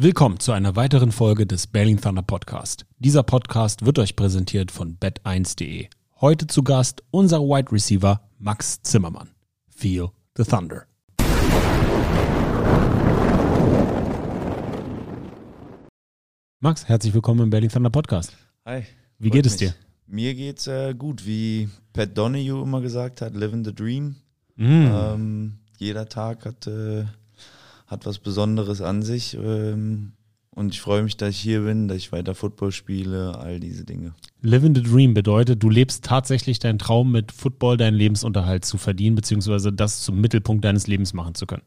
Willkommen zu einer weiteren Folge des Berlin Thunder Podcast. Dieser Podcast wird euch präsentiert von bet1.de. Heute zu Gast unser Wide Receiver Max Zimmermann. Feel the Thunder. Max, herzlich willkommen im Berlin Thunder Podcast. Hi. Wie geht es mich. dir? Mir geht's äh, gut, wie Pat Donahue immer gesagt hat, living the dream. Mm. Ähm, jeder Tag hat, äh, hat was Besonderes an sich. Ähm, und ich freue mich, dass ich hier bin, dass ich weiter Football spiele, all diese Dinge. Living the Dream bedeutet, du lebst tatsächlich deinen Traum mit Football, deinen Lebensunterhalt zu verdienen, beziehungsweise das zum Mittelpunkt deines Lebens machen zu können.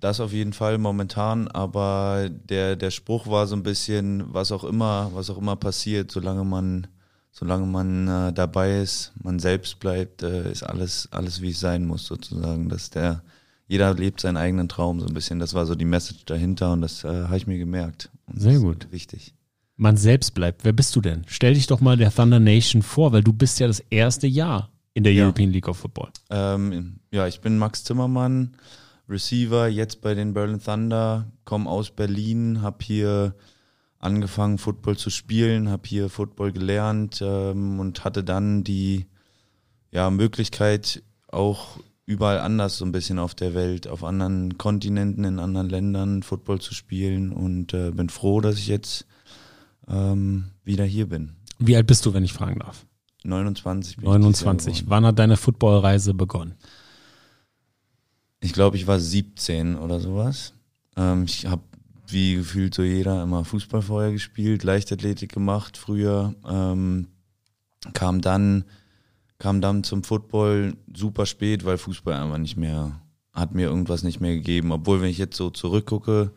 Das auf jeden Fall momentan, aber der, der Spruch war so ein bisschen, was auch immer, was auch immer passiert, solange man, solange man äh, dabei ist, man selbst bleibt, äh, ist alles, alles wie es sein muss, sozusagen. Dass der, jeder lebt seinen eigenen Traum so ein bisschen. Das war so die Message dahinter und das äh, habe ich mir gemerkt. Und Sehr gut. Wichtig. Man selbst bleibt. Wer bist du denn? Stell dich doch mal der Thunder Nation vor, weil du bist ja das erste Jahr in der Ja. European League of Football. Ähm, ja, ich bin Max Zimmermann, Receiver, jetzt bei den Berlin Thunder, komme aus Berlin, habe hier angefangen, Football zu spielen, habe hier Football gelernt ähm, und hatte dann die ja, Möglichkeit, auch überall anders so ein bisschen auf der Welt, auf anderen Kontinenten, in anderen Ländern Football zu spielen und äh, bin froh, dass ich jetzt ähm, wieder hier bin. Wie alt bist du, wenn ich fragen darf? 29 bin ich dieses Jahr 29. geworden. Wann hat deine Footballreise begonnen? Ich glaube, ich war 17 oder sowas. Ähm, ich habe, wie gefühlt so jeder, immer Fußball vorher gespielt, Leichtathletik gemacht früher. Ähm, kam dann, kam dann zum Football super spät, weil Fußball einfach nicht mehr, hat mir irgendwas nicht mehr gegeben. Obwohl, wenn ich jetzt so zurückgucke,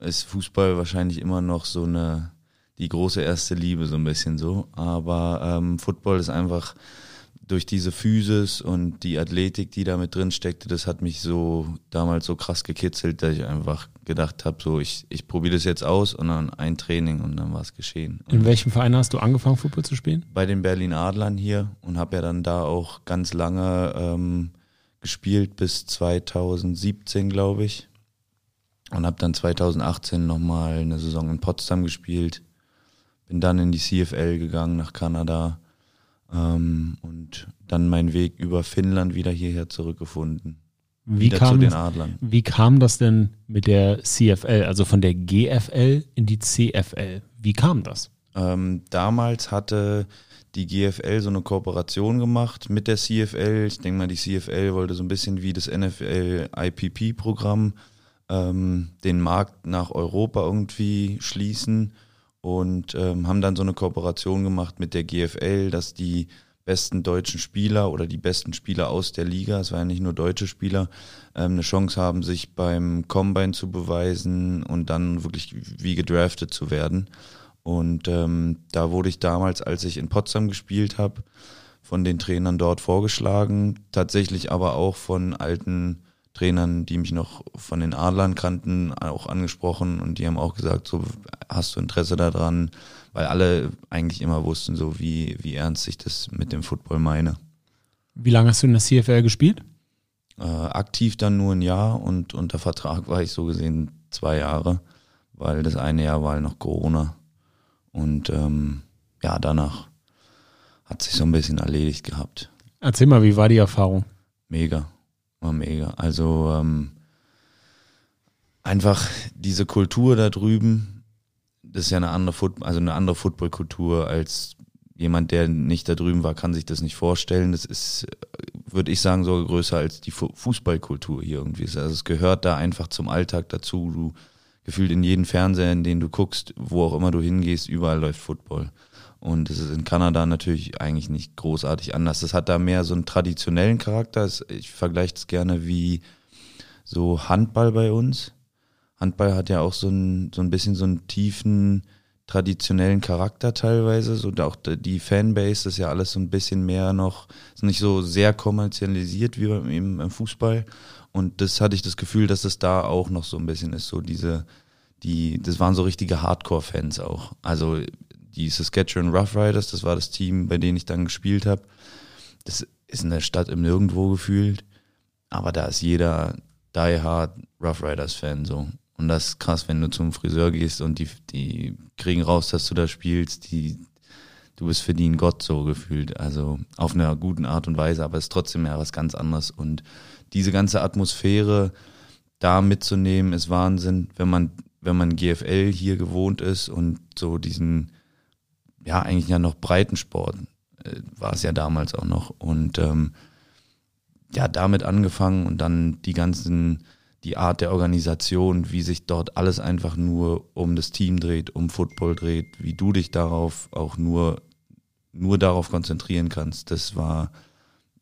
ist Fußball wahrscheinlich immer noch so eine, die große erste Liebe, so ein bisschen so. Aber ähm, Football ist einfach, durch diese Physis und die Athletik, die da mit drin steckte, das hat mich so damals so krass gekitzelt, dass ich einfach gedacht habe, so ich, ich probiere das jetzt aus und dann ein Training und dann war es geschehen. Und In welchem Verein hast du angefangen, Football zu spielen? bei den Berlin Adlern hier und habe ja dann da auch ganz lange ähm, gespielt bis 2017, glaube ich. Und habe dann 2018 nochmal eine Saison in Potsdam gespielt. Bin dann in die CFL gegangen nach Kanada ähm, und dann meinen Weg über Finnland wieder hierher zurückgefunden. Wie wieder zu kam, den das, Adlern. wie kam das denn mit der CFL, also von der GFL in die CFL? Wie kam das? Ähm, damals hatte die GFL so eine Kooperation gemacht mit der CFL. Ich denke mal, die CFL wollte so ein bisschen wie das NFL IPP-Programm ähm, den Markt nach Europa irgendwie schließen und ähm, haben dann so eine Kooperation gemacht mit der GFL, dass die besten deutschen Spieler oder die besten Spieler aus der Liga, es waren ja nicht nur deutsche Spieler, ähm, eine Chance haben, sich beim Combine zu beweisen und dann wirklich wie gedraftet zu werden. Und ähm, da wurde ich damals, als ich in Potsdam gespielt habe, von den Trainern dort vorgeschlagen, tatsächlich aber auch von alten Trainern, die mich noch von den Adlern kannten, auch angesprochen und die haben auch gesagt, so hast du Interesse daran, weil alle eigentlich immer wussten, so wie, wie ernst ich das mit dem Football meine. Wie lange hast du in der CFL gespielt? Äh, aktiv dann nur ein Jahr und unter Vertrag war ich so gesehen zwei Jahre, weil das eine Jahr war noch Corona. Und ähm, ja, danach hat sich so ein bisschen erledigt gehabt. Erzähl mal, wie war die Erfahrung? Mega, war mega. Also ähm, einfach diese Kultur da drüben, das ist ja eine andere Foot also eine andere Footballkultur als jemand, der nicht da drüben war, kann sich das nicht vorstellen. Das ist, würde ich sagen, sogar größer als die Fu Fußballkultur hier irgendwie. Also es gehört da einfach zum Alltag dazu. Du gefühlt in jeden Fernseher, in den du guckst, wo auch immer du hingehst, überall läuft Football. Und es ist in Kanada natürlich eigentlich nicht großartig anders. Das hat da mehr so einen traditionellen Charakter. Es- Ich vergleiche es gerne wie so Handball bei uns. Handball hat ja auch so ein, so ein bisschen so einen tiefen, traditionellen Charakter teilweise. So auch die Fanbase ist ja alles so ein bisschen mehr noch, ist nicht so sehr kommerzialisiert wie beim, im, im Fußball. Und das hatte ich das Gefühl, dass es da auch noch so ein bisschen ist. So diese, die, das waren so richtige Hardcore-Fans auch. Also die Saskatchewan Rough Riders, das war das Team, bei denen ich dann gespielt habe. Das ist in der Stadt im Nirgendwo gefühlt. Aber da ist jeder Die Hard Rough Riders Fan so. Und das ist krass, wenn du zum Friseur gehst und die, die kriegen raus, dass du da spielst, die, du bist für die ein Gott so gefühlt. Also auf einer guten Art und Weise, aber es ist trotzdem ja was ganz anderes. Und diese ganze Atmosphäre da mitzunehmen, ist Wahnsinn, wenn man, wenn man GFL hier gewohnt ist und so diesen, ja, eigentlich ja noch Breitensport äh, war es ja damals auch noch. Und ähm, ja, damit angefangen und dann die ganzen, die Art der Organisation, wie sich dort alles einfach nur um das Team dreht, um Football dreht, wie du dich darauf auch nur, nur darauf konzentrieren kannst. Das war,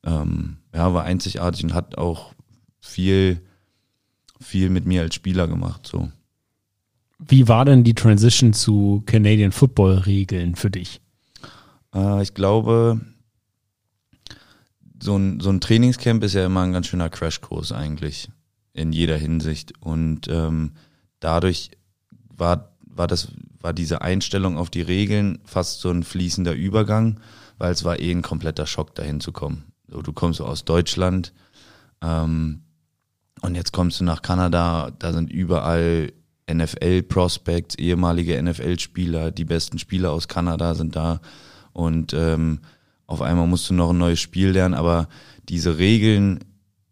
ähm, ja, war einzigartig und hat auch viel, viel mit mir als Spieler gemacht, so. Wie war denn die Transition zu Canadian Football Regeln für dich? Äh, ich glaube, so ein, so ein Trainingscamp ist ja immer ein ganz schöner Crashkurs eigentlich in jeder Hinsicht und ähm, dadurch war war das war diese Einstellung auf die Regeln fast so ein fließender Übergang, weil es war eh ein kompletter Schock dahin zu kommen. So, du kommst so aus Deutschland ähm, und jetzt kommst du nach Kanada, da sind überall NFL-Prospects, ehemalige NFL-Spieler, die besten Spieler aus Kanada sind da und ähm, auf einmal musst du noch ein neues Spiel lernen, aber diese Regeln,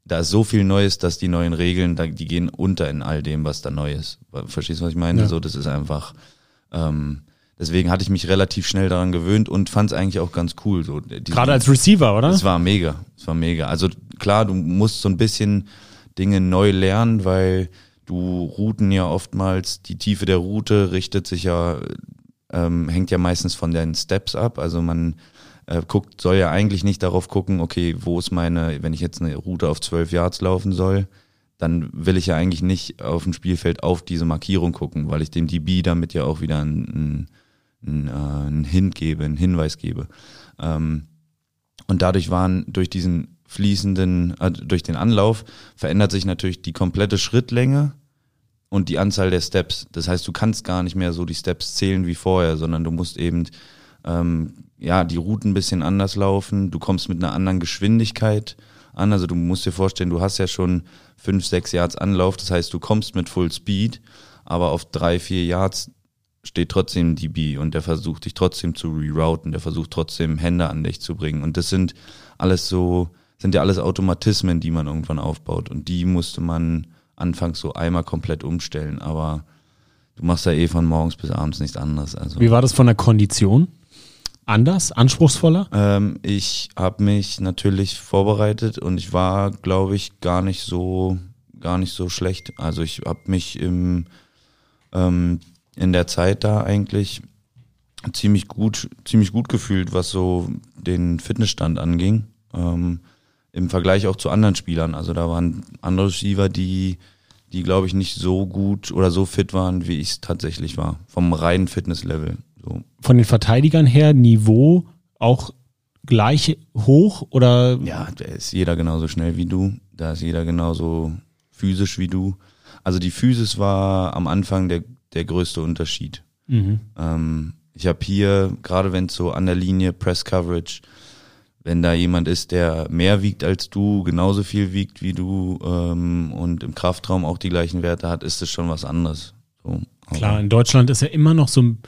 da ist so viel Neues, dass die neuen Regeln, die gehen unter in all dem, was da neu ist. Verstehst du, was ich meine? Ja. So, das ist einfach, ähm, deswegen hatte ich mich relativ schnell daran gewöhnt und fand es eigentlich auch ganz cool. So, Gerade als Receiver, oder? Es war mega, es war mega. Also klar, du musst so ein bisschen Dinge neu lernen, weil du Routen ja oftmals, die Tiefe der Route richtet sich ja, ähm, hängt ja meistens von deinen Steps ab. Also man äh, guckt, soll ja eigentlich nicht darauf gucken, okay, wo ist meine, wenn ich jetzt eine Route auf 12 Yards laufen soll, dann will ich ja eigentlich nicht auf dem Spielfeld auf diese Markierung gucken, weil ich dem DB damit ja auch wieder einen, einen, äh, einen Hint gebe, einen Hinweis gebe. Ähm, und dadurch waren durch diesen fließenden, äh, durch den Anlauf verändert sich natürlich die komplette Schrittlänge und die Anzahl der Steps. Das heißt, du kannst gar nicht mehr so die Steps zählen wie vorher, sondern du musst eben ähm, ja, die Routen ein bisschen anders laufen, du kommst mit einer anderen Geschwindigkeit an, also du musst dir vorstellen, du hast ja schon fünf, sechs Yards Anlauf, das heißt, du kommst mit Full Speed, aber auf drei, vier Yards steht trotzdem DB und der versucht dich trotzdem zu rerouten, der versucht trotzdem Hände an dich zu bringen. Und das sind alles so, sind ja alles Automatismen, die man irgendwann aufbaut und die musste man anfangs so einmal komplett umstellen, aber du machst ja eh von morgens bis abends nichts anderes. Also. Wie war das von der Kondition? anders, anspruchsvoller? Ähm, ich habe mich natürlich vorbereitet und ich war, glaube ich, gar nicht so gar nicht so schlecht. Also ich habe mich im, ähm, in der Zeit da eigentlich ziemlich gut ziemlich gut gefühlt, was so den Fitnessstand anging. Ähm, Im Vergleich auch zu anderen Spielern. Also da waren andere Receiver, die die glaube ich nicht so gut oder so fit waren, wie ich es tatsächlich war, vom reinen Fitnesslevel. So. Von den Verteidigern her Niveau auch gleich hoch oder? Ja, da ist jeder genauso schnell wie du. Da ist jeder genauso physisch wie du. Also die Physis war am Anfang der, der größte Unterschied. Mhm. Ähm, ich habe hier, gerade wenn es so an der Linie Press Coverage, wenn da jemand ist, der mehr wiegt als du, genauso viel wiegt wie du ähm, und im Kraftraum auch die gleichen Werte hat, ist das schon was anderes. So, Klar, in Deutschland ist ja immer noch so ein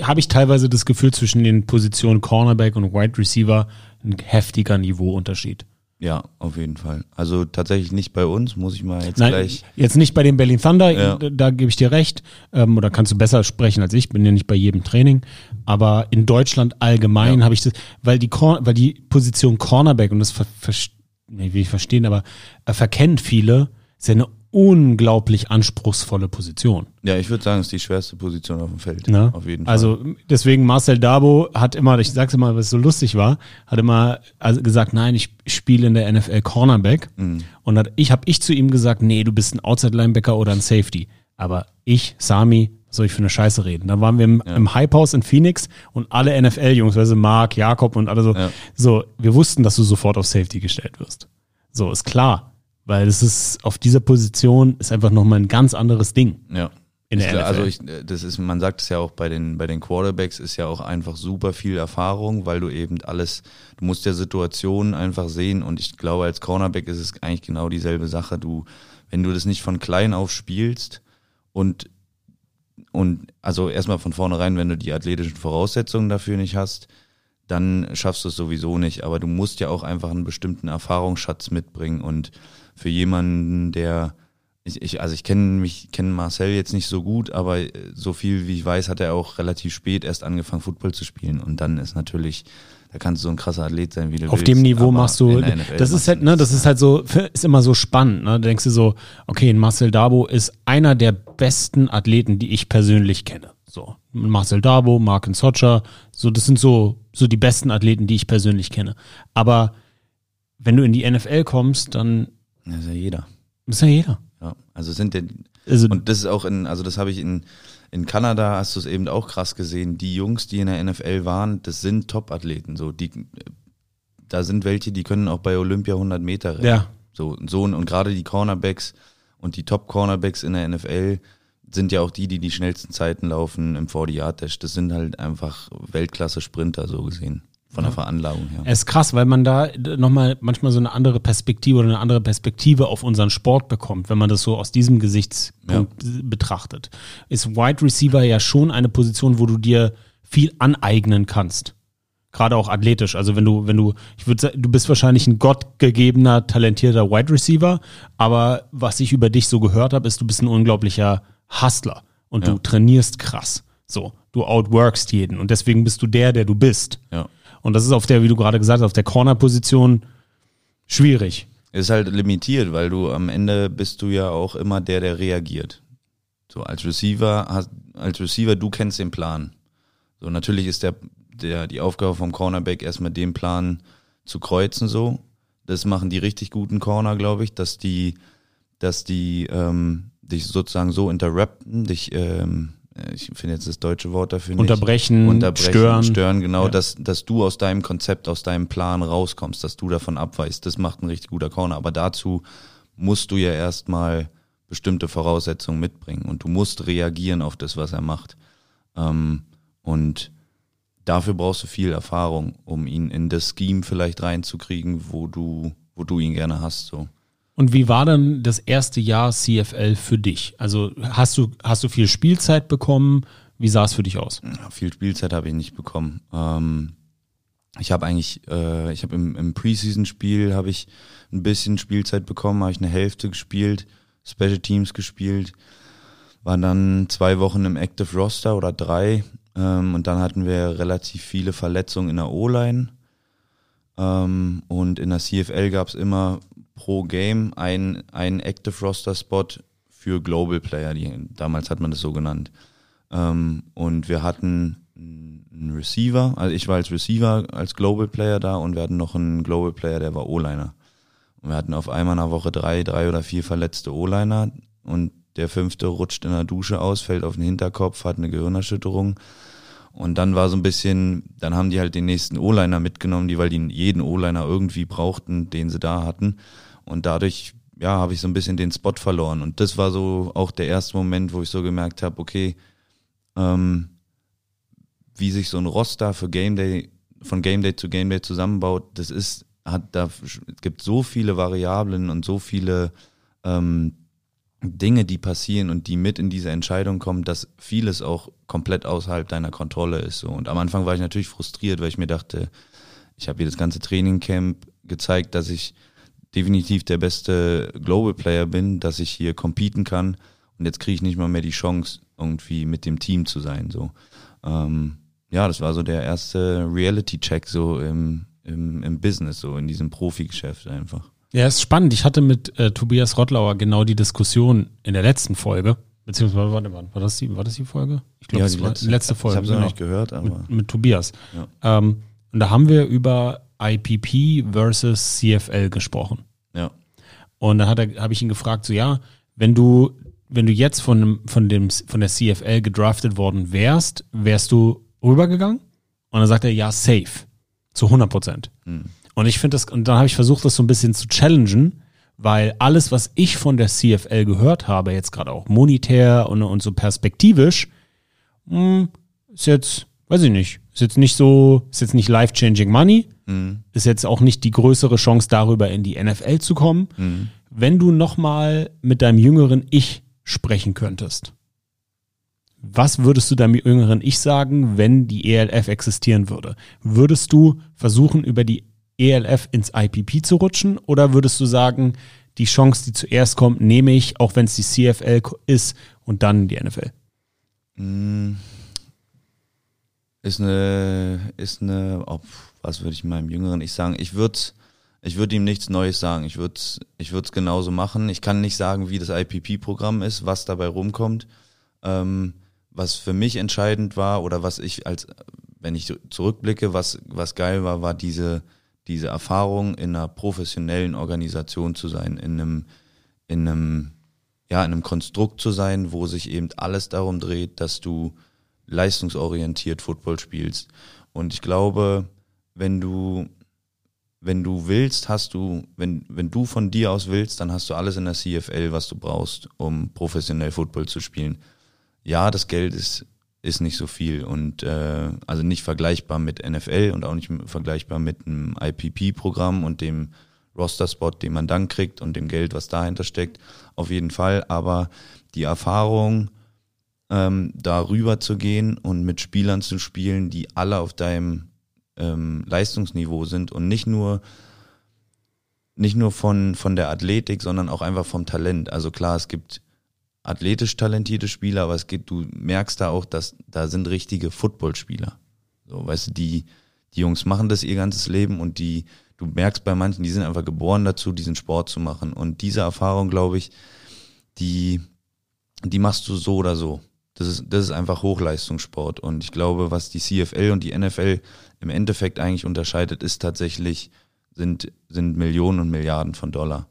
habe ich teilweise das Gefühl, zwischen den Positionen Cornerback und Wide Receiver ein heftiger Niveauunterschied. Ja, auf jeden Fall. Also tatsächlich nicht bei uns, muss ich mal jetzt Nein, gleich. Jetzt nicht bei den Berlin Thunder, ja. da, da gebe ich dir recht. Ähm, oder kannst du besser sprechen als ich, bin ja nicht bei jedem Training. Aber in Deutschland allgemein ja. habe ich das, weil die, weil die Position Cornerback, und das ver, ver, nee, will ich verstehen, aber äh, verkennen viele, ist ja eine unglaublich anspruchsvolle Position. Ja, ich würde sagen, es ist die schwerste Position auf dem Feld. Na? Auf jeden Fall. Also deswegen Marcel Dabo hat immer, ich sag's immer, was so lustig war, hat immer also gesagt, nein, ich spiele in der NFL Cornerback. Mhm. Und hat, ich habe ich zu ihm gesagt, nee, du bist ein Outside Linebacker oder ein Safety. Aber ich, Sami, soll ich für eine Scheiße reden? Dann waren wir im, ja. im Hype House in Phoenix und alle NFL-Jungs, also Mark, Jakob und alle so, ja. so, wir wussten, dass du sofort auf Safety gestellt wirst. So, ist klar. Weil es ist auf dieser Position ist einfach nochmal ein ganz anderes Ding. Ja. In der ich, Also ich, das ist, man sagt es ja auch bei den, bei den Quarterbacks ist ja auch einfach super viel Erfahrung, weil du eben alles, du musst ja Situationen einfach sehen und ich glaube, als Cornerback ist es eigentlich genau dieselbe Sache. Du, wenn du das nicht von klein auf spielst, Und, und also erstmal von vornherein, wenn du die athletischen Voraussetzungen dafür nicht hast, dann schaffst du es sowieso nicht. Aber du musst ja auch einfach einen bestimmten Erfahrungsschatz mitbringen. Und für jemanden, der ich, ich also ich kenne mich, kenne Marcel jetzt nicht so gut, aber so viel wie ich weiß, hat er auch relativ spät erst angefangen, Football zu spielen. Und dann ist natürlich, da kannst du so ein krasser Athlet sein, wie du Auf willst, dem Niveau machst du, das ist halt, ne, das ist halt so, ist immer so spannend, ne? Da denkst du so, okay, Marcel Dabo ist einer der besten Athleten, die ich persönlich kenne. So, Marcel Dabo, Marken Socha, so, das sind so, so die besten Athleten, die ich persönlich kenne. Aber wenn du in die NFL kommst, dann Ja, ist ja jeder. ist ja jeder. Ja, also sind denn, Also, und das ist auch in, also das habe ich in, in Kanada, hast du es eben auch krass gesehen, die Jungs, die in der NFL waren, das sind Top-Athleten, so, die, da sind welche, die können auch bei Olympia 100 Meter rennen. ja, So, so und gerade die Cornerbacks und die Top-Cornerbacks in der NFL sind ja auch die, die die schnellsten Zeiten laufen im 40-Yard-Dash. Das sind halt einfach Weltklasse-Sprinter, so gesehen, von der Veranlagung her. Es ist krass, weil man da nochmal manchmal so eine andere Perspektive oder eine andere Perspektive auf unseren Sport bekommt, wenn man das so aus diesem Gesichtspunkt betrachtet. Ist Wide Receiver ja schon eine Position, wo du dir viel aneignen kannst. Gerade auch athletisch. Also wenn du, wenn du, ich würde sagen, du bist wahrscheinlich ein gottgegebener, talentierter Wide Receiver, aber was ich über dich so gehört habe, ist, du bist ein unglaublicher Hustler und Ja. du trainierst krass. So, du outworkst jeden und deswegen bist du der, der du bist. Ja. Und das ist auf der, wie du gerade gesagt hast, auf der Corner-Position schwierig. Ist halt limitiert, weil du am Ende bist du ja auch immer der, der reagiert. So als Receiver, als Receiver, du kennst den Plan. So natürlich ist der, der, die Aufgabe vom Cornerback erstmal den Plan zu kreuzen so. Das machen die richtig guten Corner, glaube ich, dass die, dass die ähm, dich sozusagen so interrupten, dich, ähm, ich finde jetzt das deutsche Wort dafür nicht. Unterbrechen, Unterbrechen, stören. stören, genau, Ja. dass, dass du aus deinem Konzept, aus deinem Plan rauskommst, dass du davon abweichst. Das macht ein richtig guter Corner. Aber dazu musst du ja erstmal bestimmte Voraussetzungen mitbringen und du musst reagieren auf das, was er macht. Ähm, und dafür brauchst du viel Erfahrung, um ihn in das Scheme vielleicht reinzukriegen, wo du, wo du ihn gerne hast. So. Und wie war dann das erste Jahr CFL für dich? Also hast du, hast du viel Spielzeit bekommen? Wie sah es für dich aus? Ja, viel Spielzeit habe ich nicht bekommen. Ähm, ich habe eigentlich, äh, ich habe im, im Preseason-Spiel habe ich ein bisschen Spielzeit bekommen, habe ich eine Hälfte gespielt, Special Teams gespielt, war dann zwei Wochen im Active Roster oder drei ähm, und dann hatten wir relativ viele Verletzungen in der O-Line ähm, und in der CFL gab es immer pro Game einen, einen Active Roster Spot für Global Player, die, damals hat man das so genannt. Ähm, und wir hatten einen Receiver, also ich war als Receiver, als Global Player da und wir hatten noch einen Global Player, der war O-Liner. Und wir hatten auf einmal in der Woche drei, drei oder vier verletzte O-Liner und der fünfte rutscht in der Dusche aus, fällt auf den Hinterkopf, hat eine Gehirnerschütterung. Und dann war so ein bisschen, dann haben die halt den nächsten O-Liner mitgenommen, die, weil die jeden O-Liner irgendwie brauchten, den sie da hatten. Und dadurch, ja, habe ich so ein bisschen den Spot verloren. Und das war so auch der erste Moment, wo ich so gemerkt habe, okay, ähm, wie sich so ein Roster für Game Day, von Game Day zu Game Day zusammenbaut, das ist, hat da, es gibt so viele Variablen und so viele ähm, Dinge, die passieren und die mit in diese Entscheidung kommen, dass vieles auch komplett außerhalb deiner Kontrolle ist. So. Und am Anfang war ich natürlich frustriert, weil ich mir dachte, ich habe hier das ganze Trainingcamp gezeigt, dass ich definitiv der beste Global Player bin, dass ich hier competen kann und jetzt kriege ich nicht mal mehr die Chance, irgendwie mit dem Team zu sein. So. Ähm, ja, das war so der erste Reality-Check so im, im, im Business, so in diesem Profi-Geschäft einfach. Ja, ist spannend. Ich hatte mit äh, Tobias Rottlauer genau die Diskussion in der letzten Folge. Beziehungsweise, warte, warte, war das die, war das die Folge? Ich glaube, Ja, es die war letzte- die letzte Folge. Ich habe es noch genau. nicht gehört, aber mit, mit Tobias. Ja. Ähm, und da haben wir über IPP versus CFL gesprochen. ja. Und dann habe ich ihn gefragt, so ja, wenn du, wenn du jetzt von dem, von dem, von der CFL gedraftet worden wärst, wärst du rübergegangen? Und dann sagt er, ja, safe. Zu 100 Prozent. Hm. Und ich finde das, und dann habe ich versucht, das so ein bisschen zu challengen, weil alles, was ich von der CFL gehört habe, jetzt gerade auch monetär und, und so perspektivisch, mh, ist jetzt, weiß ich nicht, ist jetzt nicht so, ist jetzt nicht life-changing money, Mhm. ist jetzt auch nicht die größere Chance darüber in die NFL zu kommen. Mhm. Wenn du nochmal mit deinem jüngeren Ich sprechen könntest, Was würdest du deinem jüngeren Ich sagen, wenn die ELF existieren würde? Würdest du versuchen, über die ELF ins IPP zu rutschen oder würdest du sagen, die Chance, die zuerst kommt, nehme ich, auch wenn es die CFL ist und dann die NFL? Mm. Ist eine, ist eine, oh, was würde ich meinem jüngeren Ich sagen? Ich würde ich würde ihm nichts Neues sagen. Ich würde ich würde es genauso machen. Ich kann nicht sagen, wie das IPP-Programm ist, was dabei rumkommt. Ähm, was für mich entscheidend war oder was ich als, wenn ich zurückblicke, was, was geil war, war diese, diese Erfahrung in einer professionellen Organisation zu sein, in einem, in einem, ja, in einem Konstrukt zu sein, wo sich eben alles darum dreht, dass du leistungsorientiert Football spielst. Und ich glaube, wenn du, wenn du willst, hast du, wenn, wenn du von dir aus willst, dann hast du alles in der CFL, was du brauchst, um professionell Football zu spielen ja, das Geld ist, ist nicht so viel und äh, also nicht vergleichbar mit NFL und auch nicht vergleichbar mit einem IPP-Programm und dem Roster-Spot, den man dann kriegt und dem Geld, was dahinter steckt, auf jeden Fall. Aber die Erfahrung, ähm, darüber zu gehen und mit Spielern zu spielen, die alle auf deinem ähm, Leistungsniveau sind und nicht nur nicht nur von, von der Athletik, sondern auch einfach vom Talent. Also klar, es gibt athletisch talentierte Spieler, aber es gibt, du merkst da auch, dass da sind richtige Footballspieler. So, weißt du, die, die Jungs machen das ihr ganzes Leben und die, du merkst bei manchen, die sind einfach geboren dazu, diesen Sport zu machen. Und diese Erfahrung, glaube ich, die, die machst du so oder so. Das ist, das ist einfach Hochleistungssport. Und ich glaube, was die CFL und die NFL im Endeffekt eigentlich unterscheidet, ist tatsächlich, sind, sind Millionen und Milliarden von Dollar.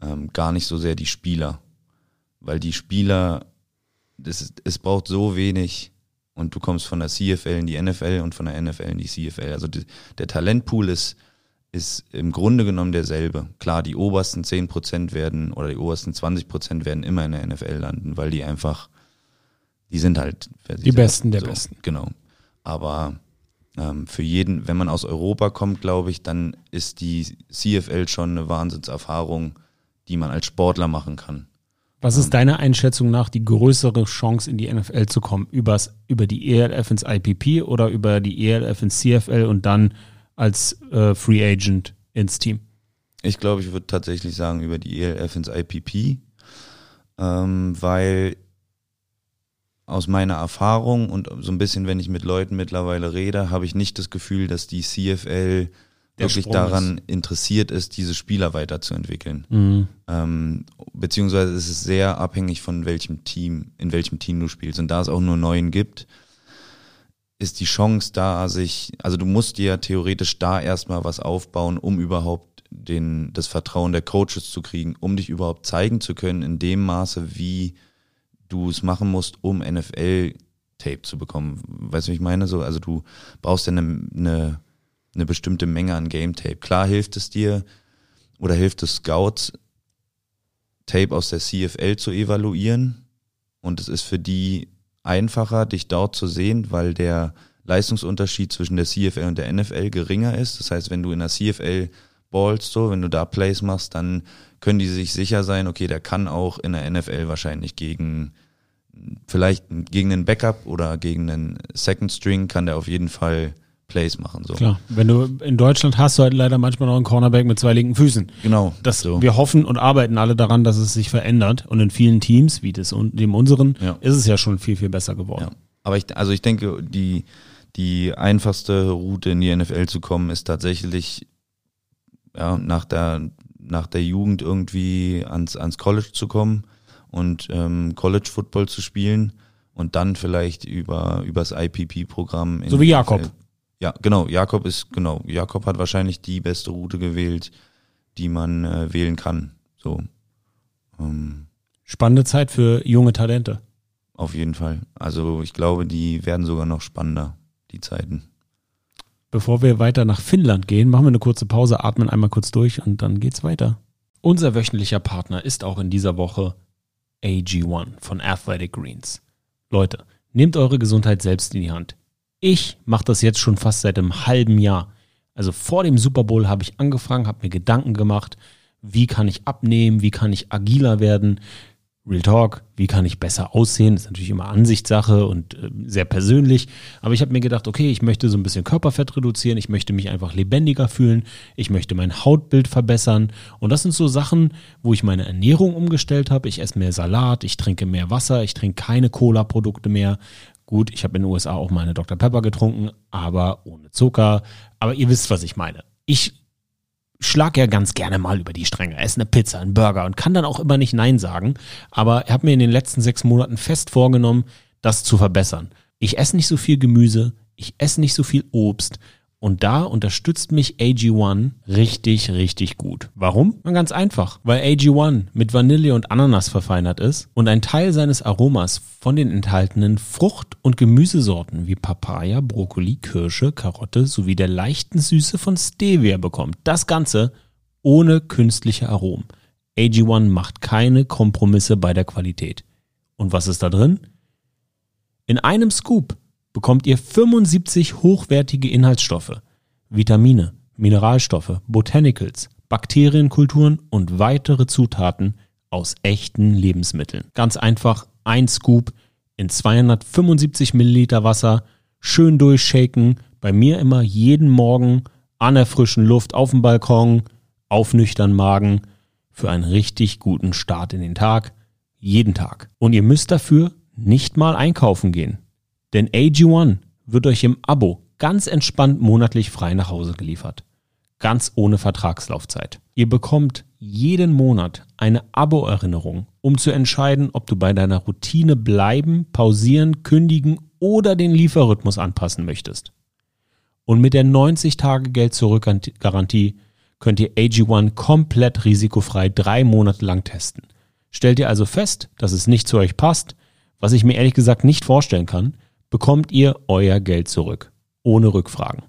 Ähm, gar nicht so sehr die Spieler weil die Spieler, das ist, es braucht so wenig und du kommst von der CFL in die NFL und von der NFL in die CFL. Also die, der Talentpool ist, ist im Grunde genommen derselbe. Klar, die obersten 10% werden oder die obersten 20% werden immer in der NFL landen, weil die einfach, die sind halt die Besten der so, Besten. Genau. Aber ähm, für jeden, wenn man aus Europa kommt, glaube ich, dann ist die CFL schon eine Wahnsinnserfahrung, die man als Sportler machen kann. Was ist deiner Einschätzung nach die größere Chance, in die NFL zu kommen? Übers, über die ELF ins IPP oder über die ELF ins CFL und dann als äh, Free Agent ins Team? Ich glaube, ich würde tatsächlich sagen, über die ELF ins IPP, ähm, weil aus meiner Erfahrung und so ein bisschen, wenn ich mit Leuten mittlerweile rede, habe ich nicht das Gefühl, dass die CFL wirklich daran ist. interessiert ist, diese Spieler weiterzuentwickeln. Mhm. Ähm, beziehungsweise ist es sehr abhängig von welchem Team, in welchem Team du spielst. Und da es auch nur neun gibt, ist die Chance da, sich, also du musst dir theoretisch da erstmal was aufbauen, um überhaupt den, das Vertrauen der Coaches zu kriegen, um dich überhaupt zeigen zu können, in dem Maße, wie du es machen musst, um NFL-Tape zu bekommen. Weißt du, wie ich meine? So, also du brauchst ja eine, eine eine bestimmte Menge an Game Tape. Klar hilft es dir oder hilft es Scouts, Tape aus der CFL zu evaluieren und es ist für die einfacher, dich dort zu sehen, weil der Leistungsunterschied zwischen der CFL und der NFL geringer ist. Das heißt, wenn du in der CFL ballst, so, wenn du da Plays machst, dann können die sich sicher sein, okay, der kann auch in der NFL wahrscheinlich gegen vielleicht gegen einen Backup oder gegen einen Second String kann der auf jeden Fall Plays machen. So. Klar, wenn du in Deutschland hast du halt leider manchmal noch einen Cornerback mit zwei linken Füßen. Genau. Das, so. Wir hoffen und arbeiten alle daran, dass es sich verändert. Und in vielen Teams, wie das und dem unseren, ja. ist es ja schon viel, viel besser geworden. Ja. Aber ich, also ich denke, die, die einfachste Route in die NFL zu kommen, ist tatsächlich ja, nach, der, nach der Jugend irgendwie ans, ans College zu kommen und ähm, College Football zu spielen und dann vielleicht über übers IPP-Programm. So wie Jakob. NFL. Ja, genau. Jakob ist, genau. Jakob hat wahrscheinlich die beste Route gewählt, die man äh, wählen kann. So. Ähm, Spannende Zeit für junge Talente. Auf jeden Fall. Also ich glaube, die werden sogar noch spannender, die Zeiten. Bevor wir weiter nach Finnland gehen, machen wir eine kurze Pause, atmen einmal kurz durch und dann geht's weiter. Unser wöchentlicher Partner ist auch in dieser Woche AG1 von Athletic Greens. Leute, nehmt eure Gesundheit selbst in die Hand. Ich mache das jetzt schon fast seit einem halben Jahr. Also vor dem Super Bowl habe ich angefangen, habe mir Gedanken gemacht, wie kann ich abnehmen, wie kann ich agiler werden. Real Talk, wie kann ich besser aussehen? Das ist natürlich immer Ansichtssache und äh, sehr persönlich. Aber ich habe mir gedacht, okay, ich möchte so ein bisschen Körperfett reduzieren, ich möchte mich einfach lebendiger fühlen, ich möchte mein Hautbild verbessern. Und das sind so Sachen, wo ich meine Ernährung umgestellt habe. Ich esse mehr Salat, ich trinke mehr Wasser, ich trinke keine Cola-Produkte mehr. Gut, ich habe in den USA auch meine Dr. Pepper getrunken, aber ohne Zucker. Aber ihr wisst, was ich meine. Ich schlag ja ganz gerne mal über die Stränge, esse eine Pizza, einen Burger und kann dann auch immer nicht Nein sagen. Aber ich habe mir in den letzten sechs Monaten fest vorgenommen, das zu verbessern. Ich esse nicht so viel Gemüse, ich esse nicht so viel Obst und da unterstützt mich AG1 richtig, richtig gut. Warum? Ganz einfach, weil AG1 mit Vanille und Ananas verfeinert ist und ein Teil seines Aromas von den enthaltenen Frucht- und Gemüsesorten wie Papaya, Brokkoli, Kirsche, Karotte sowie der leichten Süße von Stevia bekommt. Das Ganze ohne künstliche Aromen. AG1 macht keine Kompromisse bei der Qualität. Und was ist da drin? In einem Scoop bekommt ihr 75 hochwertige Inhaltsstoffe, Vitamine, Mineralstoffe, Botanicals, Bakterienkulturen und weitere Zutaten aus echten Lebensmitteln. Ganz einfach ein Scoop in 275 Milliliter Wasser, schön durchshaken, bei mir immer jeden Morgen an der frischen Luft auf dem Balkon, auf nüchtern Magen, für einen richtig guten Start in den Tag, jeden Tag. Und ihr müsst dafür nicht mal einkaufen gehen. Denn AG1 wird euch im Abo ganz entspannt monatlich frei nach Hause geliefert. Ganz ohne Vertragslaufzeit. Ihr bekommt jeden Monat eine Abo-Erinnerung, um zu entscheiden, ob du bei deiner Routine bleiben, pausieren, kündigen oder den Lieferrhythmus anpassen möchtest. Und mit der 90-Tage-Geld-Zurück-Garantie könnt ihr AG1 komplett risikofrei drei Monate lang testen. Stellt ihr also fest, dass es nicht zu euch passt, was ich mir ehrlich gesagt nicht vorstellen kann, bekommt ihr euer Geld zurück. Ohne Rückfragen.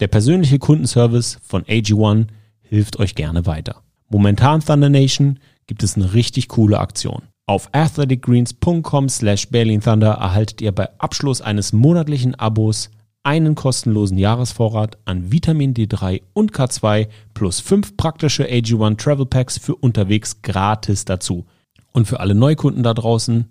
Der persönliche Kundenservice von AG1 hilft euch gerne weiter. Momentan Thunder Nation gibt es eine richtig coole Aktion. Auf athleticgreens.com slash Thunder erhaltet ihr bei Abschluss eines monatlichen Abos einen kostenlosen Jahresvorrat an Vitamin D3 und K2 plus fünf praktische AG1 Travel Packs für unterwegs gratis dazu. Und für alle Neukunden da draußen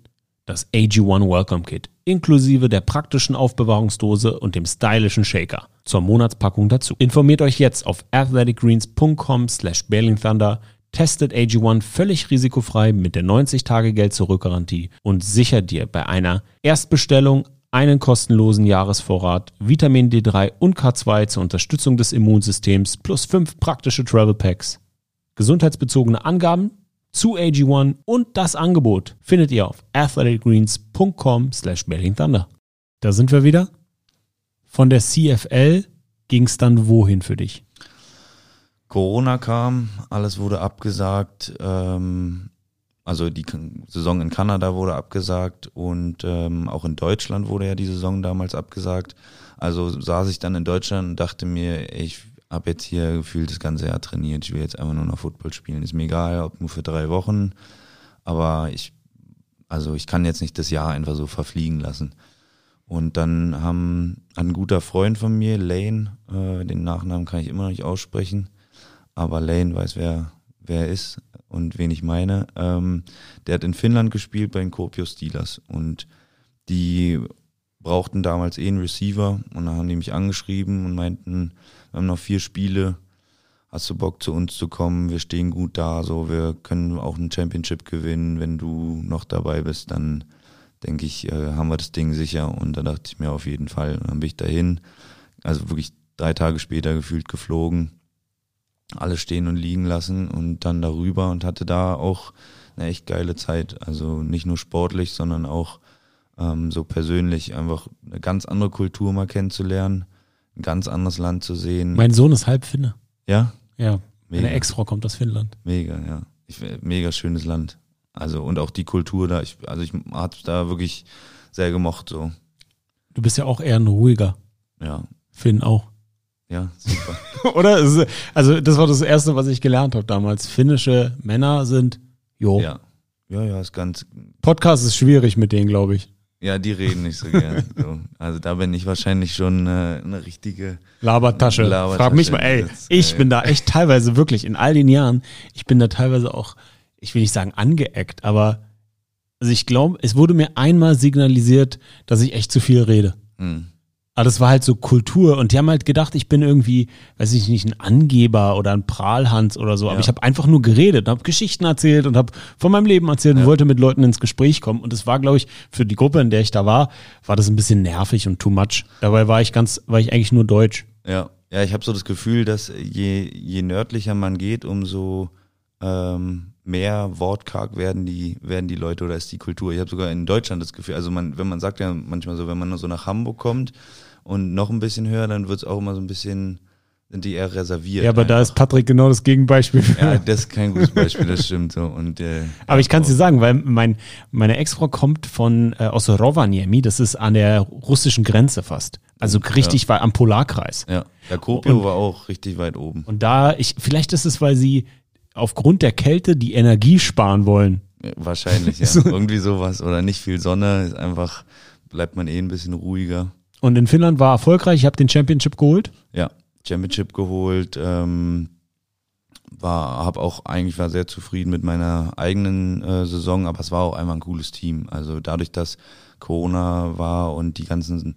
das AG1 Welcome Kit inklusive der praktischen Aufbewahrungsdose und dem stylischen Shaker zur Monatspackung dazu. Informiert euch jetzt auf athleticgreens.com slash Thunder, testet AG1 völlig risikofrei mit der 90-Tage-Geld-Zurück-Garantie und sichert dir bei einer Erstbestellung einen kostenlosen Jahresvorrat, Vitamin D3 und K2 zur Unterstützung des Immunsystems plus fünf praktische Travel Packs. Gesundheitsbezogene Angaben zu AG1 und das Angebot findet ihr auf athleticgreens.com slash Thunder. Da sind wir wieder. Von der CFL ging es dann wohin für dich? Corona kam, alles wurde abgesagt. Ähm, also die Saison in Kanada wurde abgesagt und ähm, auch in Deutschland wurde ja die Saison damals abgesagt. Also saß ich dann in Deutschland und dachte mir, ich habe jetzt hier gefühlt das ganze Jahr trainiert. Ich will jetzt einfach nur noch Football spielen. Ist mir egal, ob nur für drei Wochen. Aber ich, also ich kann jetzt nicht das Jahr einfach so verfliegen lassen. Und dann haben ein guter Freund von mir, Lane, äh, den Nachnamen kann ich immer noch nicht aussprechen, aber Lane weiß, wer, wer er ist und wen ich meine. Ähm, der hat in Finnland gespielt bei den Kuopio Steelers und die brauchten damals eh einen Receiver und dann haben die mich angeschrieben und meinten, wir haben noch vier Spiele, hast du Bock zu uns zu kommen, wir stehen gut da, so wir können auch ein Championship gewinnen, wenn du noch dabei bist, dann denke ich, äh, haben wir das Ding sicher. Und da dachte ich mir auf jeden Fall und dann bin ich dahin, also wirklich drei Tage später gefühlt geflogen, alles stehen und liegen lassen und dann darüber und hatte da auch eine echt geile Zeit, also nicht nur sportlich, sondern auch ähm, so persönlich einfach eine ganz andere Kultur mal kennenzulernen, ein ganz anderes Land zu sehen. Mein Sohn ist halb Finne. Ja? Ja. Mega. Meine Ex-Frau kommt aus Finnland. Mega, ja. Ich, mega schönes Land. Also und auch die Kultur da. Ich, also ich habe da wirklich sehr gemocht so. Du bist ja auch eher ein ruhiger. Ja. Finn auch. Ja, super. Oder? Also das war das Erste, was ich gelernt habe damals. Finnische Männer sind, jo. Ja. Ja, ja, ist ganz. Podcast ist schwierig mit denen, glaube ich. Ja, die reden nicht so gern. So. Also da bin ich wahrscheinlich schon äh, eine richtige Labertasche. Labertasche. Frag mich mal, ey, ich bin da echt teilweise wirklich in all den Jahren, ich bin da teilweise auch, ich will nicht sagen angeeckt, aber Also ich glaube, es wurde mir einmal signalisiert, dass ich echt zu viel rede. Hm. Aber das war halt so Kultur und die haben halt gedacht, ich bin irgendwie, weiß ich nicht, ein Angeber oder ein Prahlhans oder so. Aber Ja. ich habe einfach nur geredet, habe Geschichten erzählt und habe von meinem Leben erzählt und wollte mit Leuten ins Gespräch kommen. Und das war, glaube ich, für die Gruppe, in der ich da war, war das ein bisschen nervig und too much. Dabei war ich ganz, war ich eigentlich nur deutsch. Ja, ja, ich habe so das Gefühl, dass je, je nördlicher man geht, umso ähm, mehr wortkarg werden die, werden die Leute oder ist die Kultur. Ich habe sogar in Deutschland das Gefühl, also man, wenn man sagt ja manchmal so, wenn man nur so nach Hamburg kommt und noch ein bisschen höher, dann wird's auch immer so ein bisschen, sind die eher reserviert. Ja, aber da einfach. ist Patrick genau das Gegenbeispiel. Ja, das ist kein gutes Beispiel, das stimmt so. Und, äh, Aber ich kann es dir sagen, weil mein, meine Ex-Frau kommt von äh, aus Rovaniemi, das ist an der russischen Grenze fast. Also richtig weit am Polarkreis. Ja, der Kopio war auch richtig weit oben. Und da, ich, vielleicht ist es, weil sie aufgrund der Kälte die Energie sparen wollen. Ja, Wahrscheinlich, ja. Irgendwie sowas. Oder nicht viel Sonne, ist einfach, bleibt man eh ein bisschen ruhiger. Und in Finnland war erfolgreich, ich habe den Championship geholt. Ja, Championship geholt, ähm, war, habe auch eigentlich war sehr zufrieden mit meiner eigenen äh, Saison, aber es war auch einfach ein cooles Team. Also dadurch, dass Corona war und die ganzen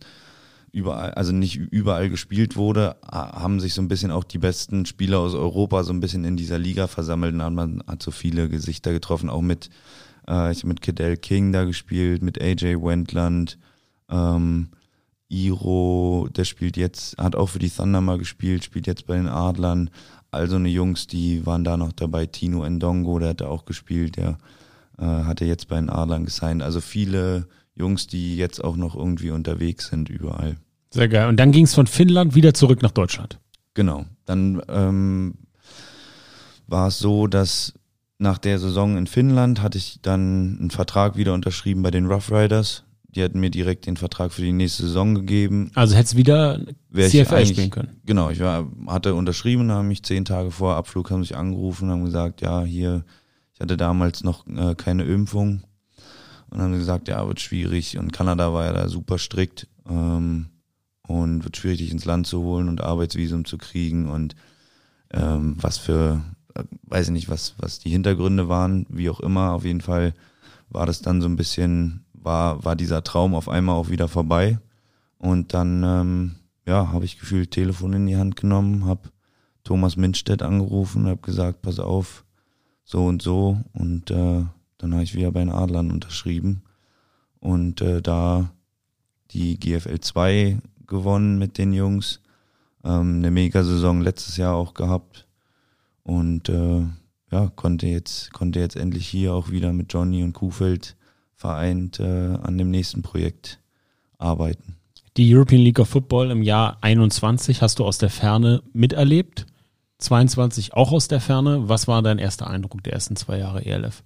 überall, also nicht überall gespielt wurde, ha- haben sich so ein bisschen auch die besten Spieler aus Europa so ein bisschen in dieser Liga versammelt und hat man hat so viele Gesichter getroffen, auch mit äh, ich hab mit Cadell King da gespielt, mit AJ Wendland, ähm, Iro, der spielt jetzt, hat auch für die Thunder mal gespielt, spielt jetzt bei den Adlern. Also eine Jungs, die waren da noch dabei. Tino Ndongo, der hat da auch gespielt, der äh, hatte jetzt bei den Adlern gesigned. Also viele Jungs, die jetzt auch noch irgendwie unterwegs sind überall. Sehr geil. Und dann ging es von Finnland wieder zurück nach Deutschland. Genau. Dann ähm, war es so, dass nach der Saison in Finnland hatte ich dann einen Vertrag wieder unterschrieben bei den Rough Riders. Die hatten mir direkt den Vertrag für die nächste Saison gegeben. Also hättest wieder CFL spielen können. Genau, ich war, hatte unterschrieben, haben mich zehn Tage vor Abflug haben sich angerufen, haben gesagt, ja, hier, ich hatte damals noch äh, keine Impfung und haben gesagt, ja, wird schwierig und Kanada war ja da super strikt ähm, und wird schwierig, dich ins Land zu holen und Arbeitsvisum zu kriegen und ähm, was für, äh, weiß ich nicht, was, was die Hintergründe waren, wie auch immer, auf jeden Fall war das dann so ein bisschen, war, war dieser Traum auf einmal auch wieder vorbei. Und dann, ähm, ja, habe ich gefühlt Telefon in die Hand genommen, habe Thomas Mindstedt angerufen, habe gesagt, pass auf, so und so. Und äh, dann habe ich wieder bei den Adlern unterschrieben. Und äh, da die GFL 2 gewonnen mit den Jungs, ähm, eine Mega-Saison letztes Jahr auch gehabt. Und äh, ja, konnte jetzt, konnte jetzt endlich hier auch wieder mit Johnny und Kuhfeld vereint äh, an dem nächsten Projekt arbeiten. Die European League of Football im Jahr 21 hast du aus der Ferne miterlebt. 22 auch aus der Ferne. Was war dein erster Eindruck der ersten zwei Jahre ELF?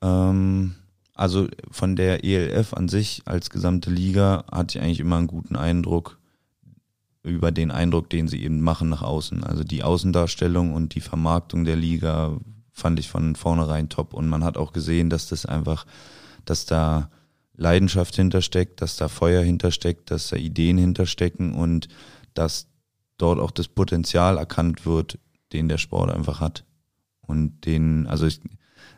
Ähm, also von der ELF an sich als gesamte Liga hatte ich eigentlich immer einen guten Eindruck über den Eindruck, den sie eben machen nach außen. Also die Außendarstellung und die Vermarktung der Liga fand ich von vornherein top. Und man hat auch gesehen, dass das einfach, dass da Leidenschaft hintersteckt, dass da Feuer hintersteckt, dass da Ideen hinterstecken und dass dort auch das Potenzial erkannt wird, den der Sport einfach hat. Und den, also ich,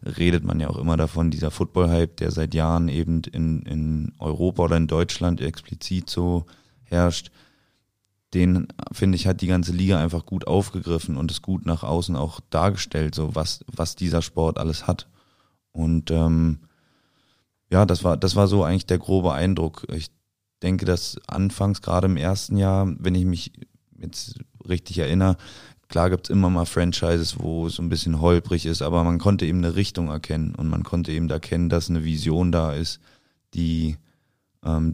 redet man ja auch immer davon, dieser Football-Hype, der seit Jahren eben in, in Europa oder in Deutschland explizit so herrscht, den, finde ich, hat die ganze Liga einfach gut aufgegriffen und es gut nach außen auch dargestellt, so was, was dieser Sport alles hat. Und ähm, ja, das war, das war so eigentlich der grobe Eindruck. Ich denke, dass anfangs, gerade im ersten Jahr, wenn ich mich jetzt richtig erinnere, klar gibt's immer mal Franchises, wo es ein bisschen holprig ist, aber man konnte eben eine Richtung erkennen und man konnte eben erkennen, dass eine Vision da ist, die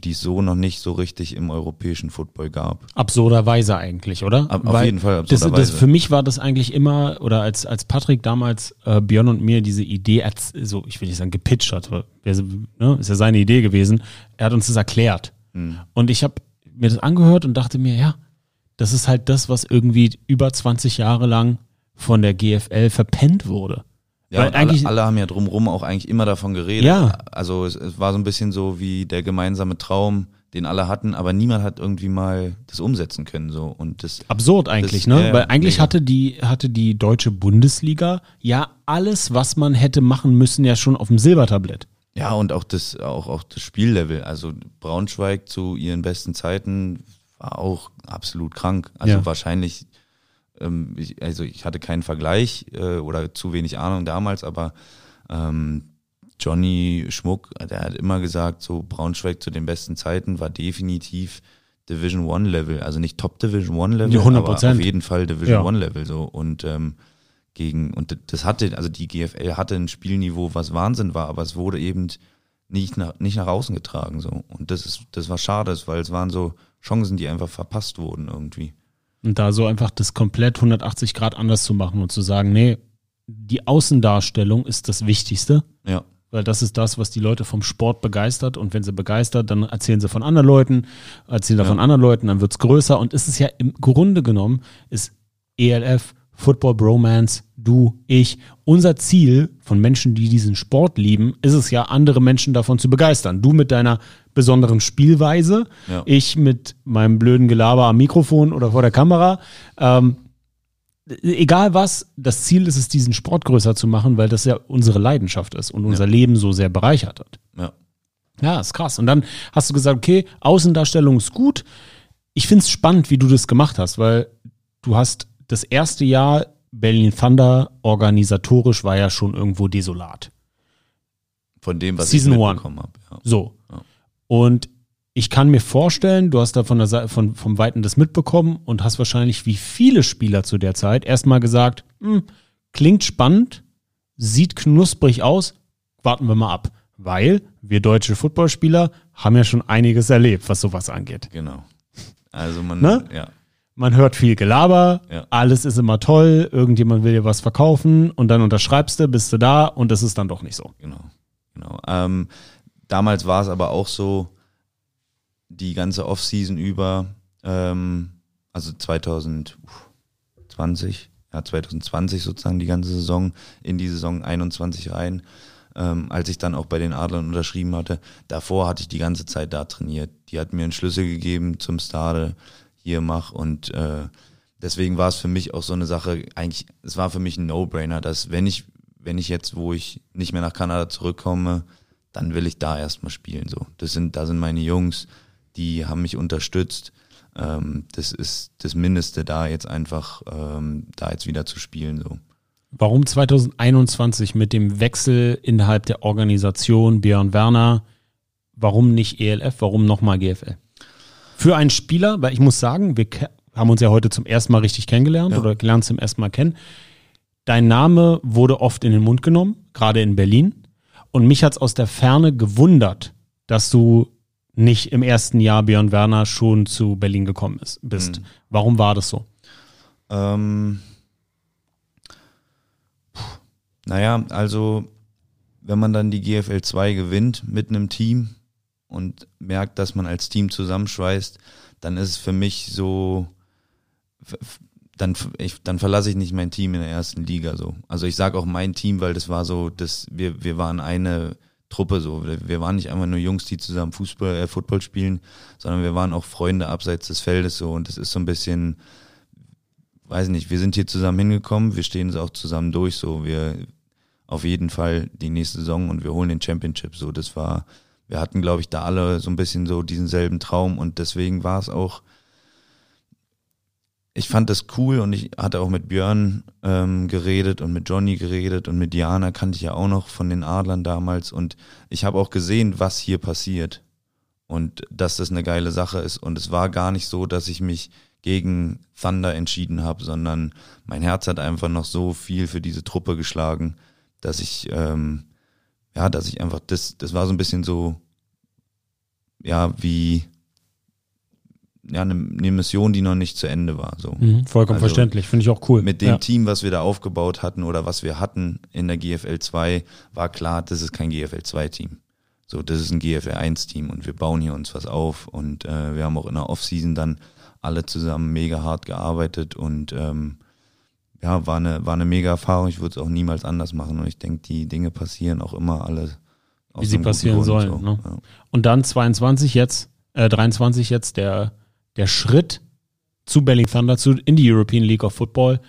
die es so noch nicht so richtig im europäischen Football gab. Absurderweise eigentlich, oder? Ab- auf Weil jeden Fall das, das, absurderweise. Für mich war das eigentlich immer, oder als, als Patrick damals äh, Björn und mir diese Idee, so ich will nicht sagen gepitcht hat, ne, ist ja seine Idee gewesen, er hat uns das erklärt. Hm. Und ich habe mir das angehört und dachte mir, ja, das ist halt das, was irgendwie über 20 Jahre lang von der GFL verpennt wurde. Ja, Weil eigentlich- alle, alle haben ja drumherum auch eigentlich immer davon geredet. Ja. Also es, es war so ein bisschen so wie der gemeinsame Traum, den alle hatten, aber niemand hat irgendwie mal das umsetzen können. So und das Absurd eigentlich, Das- ne? ja, Weil eigentlich mega. hatte die, hatte die deutsche Bundesliga ja alles, was man hätte machen müssen, ja schon auf dem Silbertablett. Ja, und auch das, auch, auch das Spiellevel. Also Braunschweig zu ihren besten Zeiten war auch absolut krank. Also Ja. wahrscheinlich, ähm, ich, also ich hatte keinen Vergleich äh, oder zu wenig Ahnung damals, aber ähm, Johnny Schmuck, der hat immer gesagt, so Braunschweig zu den besten Zeiten war definitiv Division One Level, also nicht Top Division One Level, Ja, 100%. aber auf jeden Fall Division Ja. One Level so und ähm, gegen und das hatte, also die GFL hatte ein Spielniveau, was Wahnsinn war, aber es wurde eben nicht nach, nicht nach außen getragen so und das ist das war schade, weil es waren so Chancen, die einfach verpasst wurden irgendwie. Und da so einfach das komplett 180 Grad anders zu machen und zu sagen, nee, die Außendarstellung ist das Wichtigste, Ja, weil das ist das, was die Leute vom Sport begeistert. Und wenn sie begeistert, dann erzählen sie von anderen Leuten, erzählen da Ja. von anderen Leuten, dann wird's größer. Und es ist ja im Grunde genommen, ist ELF, Football Bromance, du, ich, unser Ziel von Menschen, die diesen Sport lieben, ist es ja, andere Menschen davon zu begeistern. Du mit deiner besonderen Spielweise, Ja. ich mit meinem blöden Gelaber am Mikrofon oder vor der Kamera. Ähm, egal was, das Ziel ist es, diesen Sport größer zu machen, weil das ja unsere Leidenschaft ist und unser Leben so sehr bereichert hat. ja, Ja, ist krass. Und dann hast du gesagt, okay, Außendarstellung ist gut. Ich find's spannend, wie du das gemacht hast, weil du hast das erste Jahr Berlin Thunder organisatorisch war ja schon irgendwo desolat. von dem, was Season ich mitbekommen habe. Ja. So. Und ich kann mir vorstellen, du hast da von der Seite, von, vom Weiten das mitbekommen und hast wahrscheinlich wie viele Spieler zu der Zeit erstmal gesagt, hm, klingt spannend, sieht knusprig aus, warten wir mal ab. Weil wir deutsche Footballspieler haben ja schon einiges erlebt, was sowas angeht. Genau. Also man, Ne? ja, Man hört viel Gelaber, Ja. alles ist immer toll, irgendjemand will dir was verkaufen und dann unterschreibst du, bist du da und das ist dann doch nicht so. genau, genau. Ähm, damals war es aber auch so, die ganze Offseason über, ähm, also 2020, ja 2020 sozusagen die ganze Saison in die Saison 21 rein, ähm, als ich dann auch bei den Adlern unterschrieben hatte. Davor hatte ich die ganze Zeit da trainiert. Die hat mir einen Schlüssel gegeben zum Stade, hier mach und äh, deswegen war es für mich auch so eine Sache, eigentlich, es war für mich ein No-Brainer, dass wenn ich, wenn ich jetzt, wo ich nicht mehr nach Kanada zurückkomme, dann will ich da erstmal spielen. So. Das sind, da sind meine Jungs, die haben mich unterstützt. Ähm, das ist das Mindeste, da jetzt einfach ähm, da jetzt wieder zu spielen. So. Warum 2021 mit dem Wechsel innerhalb der Organisation Björn Werner, warum nicht ELF, warum nochmal GFL? Für einen Spieler, weil ich muss sagen, wir haben uns ja heute zum ersten Mal richtig kennengelernt Ja. oder gelernt zum ersten Mal kennen. Dein Name wurde oft in den Mund genommen, gerade in Berlin. Und mich hat's aus der Ferne gewundert, dass du nicht im ersten Jahr Björn Werner schon zu Berlin gekommen ist, bist. Warum war das so? Ähm, puh, naja, also wenn man dann die GFL 2 gewinnt mit einem Team und merkt, dass man als Team zusammenschweißt, dann ist es für mich so, dann, ich, dann verlasse ich nicht mein Team in der ersten Liga so. Also ich sage auch mein Team, weil das war so, das, wir, wir waren eine Truppe so. Wir wir waren nicht einfach nur Jungs, die zusammen Fußball, äh, Football spielen, sondern wir waren auch Freunde abseits des Feldes so und das ist so ein bisschen, weiß nicht, wir sind hier zusammen hingekommen, wir stehen es auch zusammen durch, so wir auf jeden Fall die nächste Saison und wir holen den Championship. So, das war, wir hatten, glaube ich, da alle so ein bisschen so diesen selben Traum und deswegen war es auch, ich fand das cool und ich hatte auch mit Björn ähm, geredet und mit Johnny geredet und mit Diana kannte ich ja auch noch von den Adlern damals und ich habe auch gesehen, was hier passiert und dass das eine geile Sache ist und es war gar nicht so, dass ich mich gegen Thunder entschieden habe, sondern mein Herz hat einfach noch so viel für diese Truppe geschlagen, dass ich ähm, ja, dass ich einfach das, das war so ein bisschen so ja wie ja eine, eine Mission, die noch nicht zu Ende war. So Mhm, vollkommen Also verständlich, finde ich auch cool. mit dem ja. Team, was wir da aufgebaut hatten oder was wir hatten in der GFL 2, war klar, das ist kein GFL 2 Team. So, das ist ein GFL 1 Team und wir bauen hier uns was auf und äh, wir haben auch in der Offseason dann alle zusammen mega hart gearbeitet und ähm, ja, war eine, war eine mega Erfahrung. Ich würde es auch niemals anders machen und ich denke, die Dinge passieren auch immer alle Wie sie passieren sollen, so. ne? Ja. Und dann 22 jetzt, äh, 23 jetzt der, der Schritt zu Berlin Thunder, zu, in die European League of Football,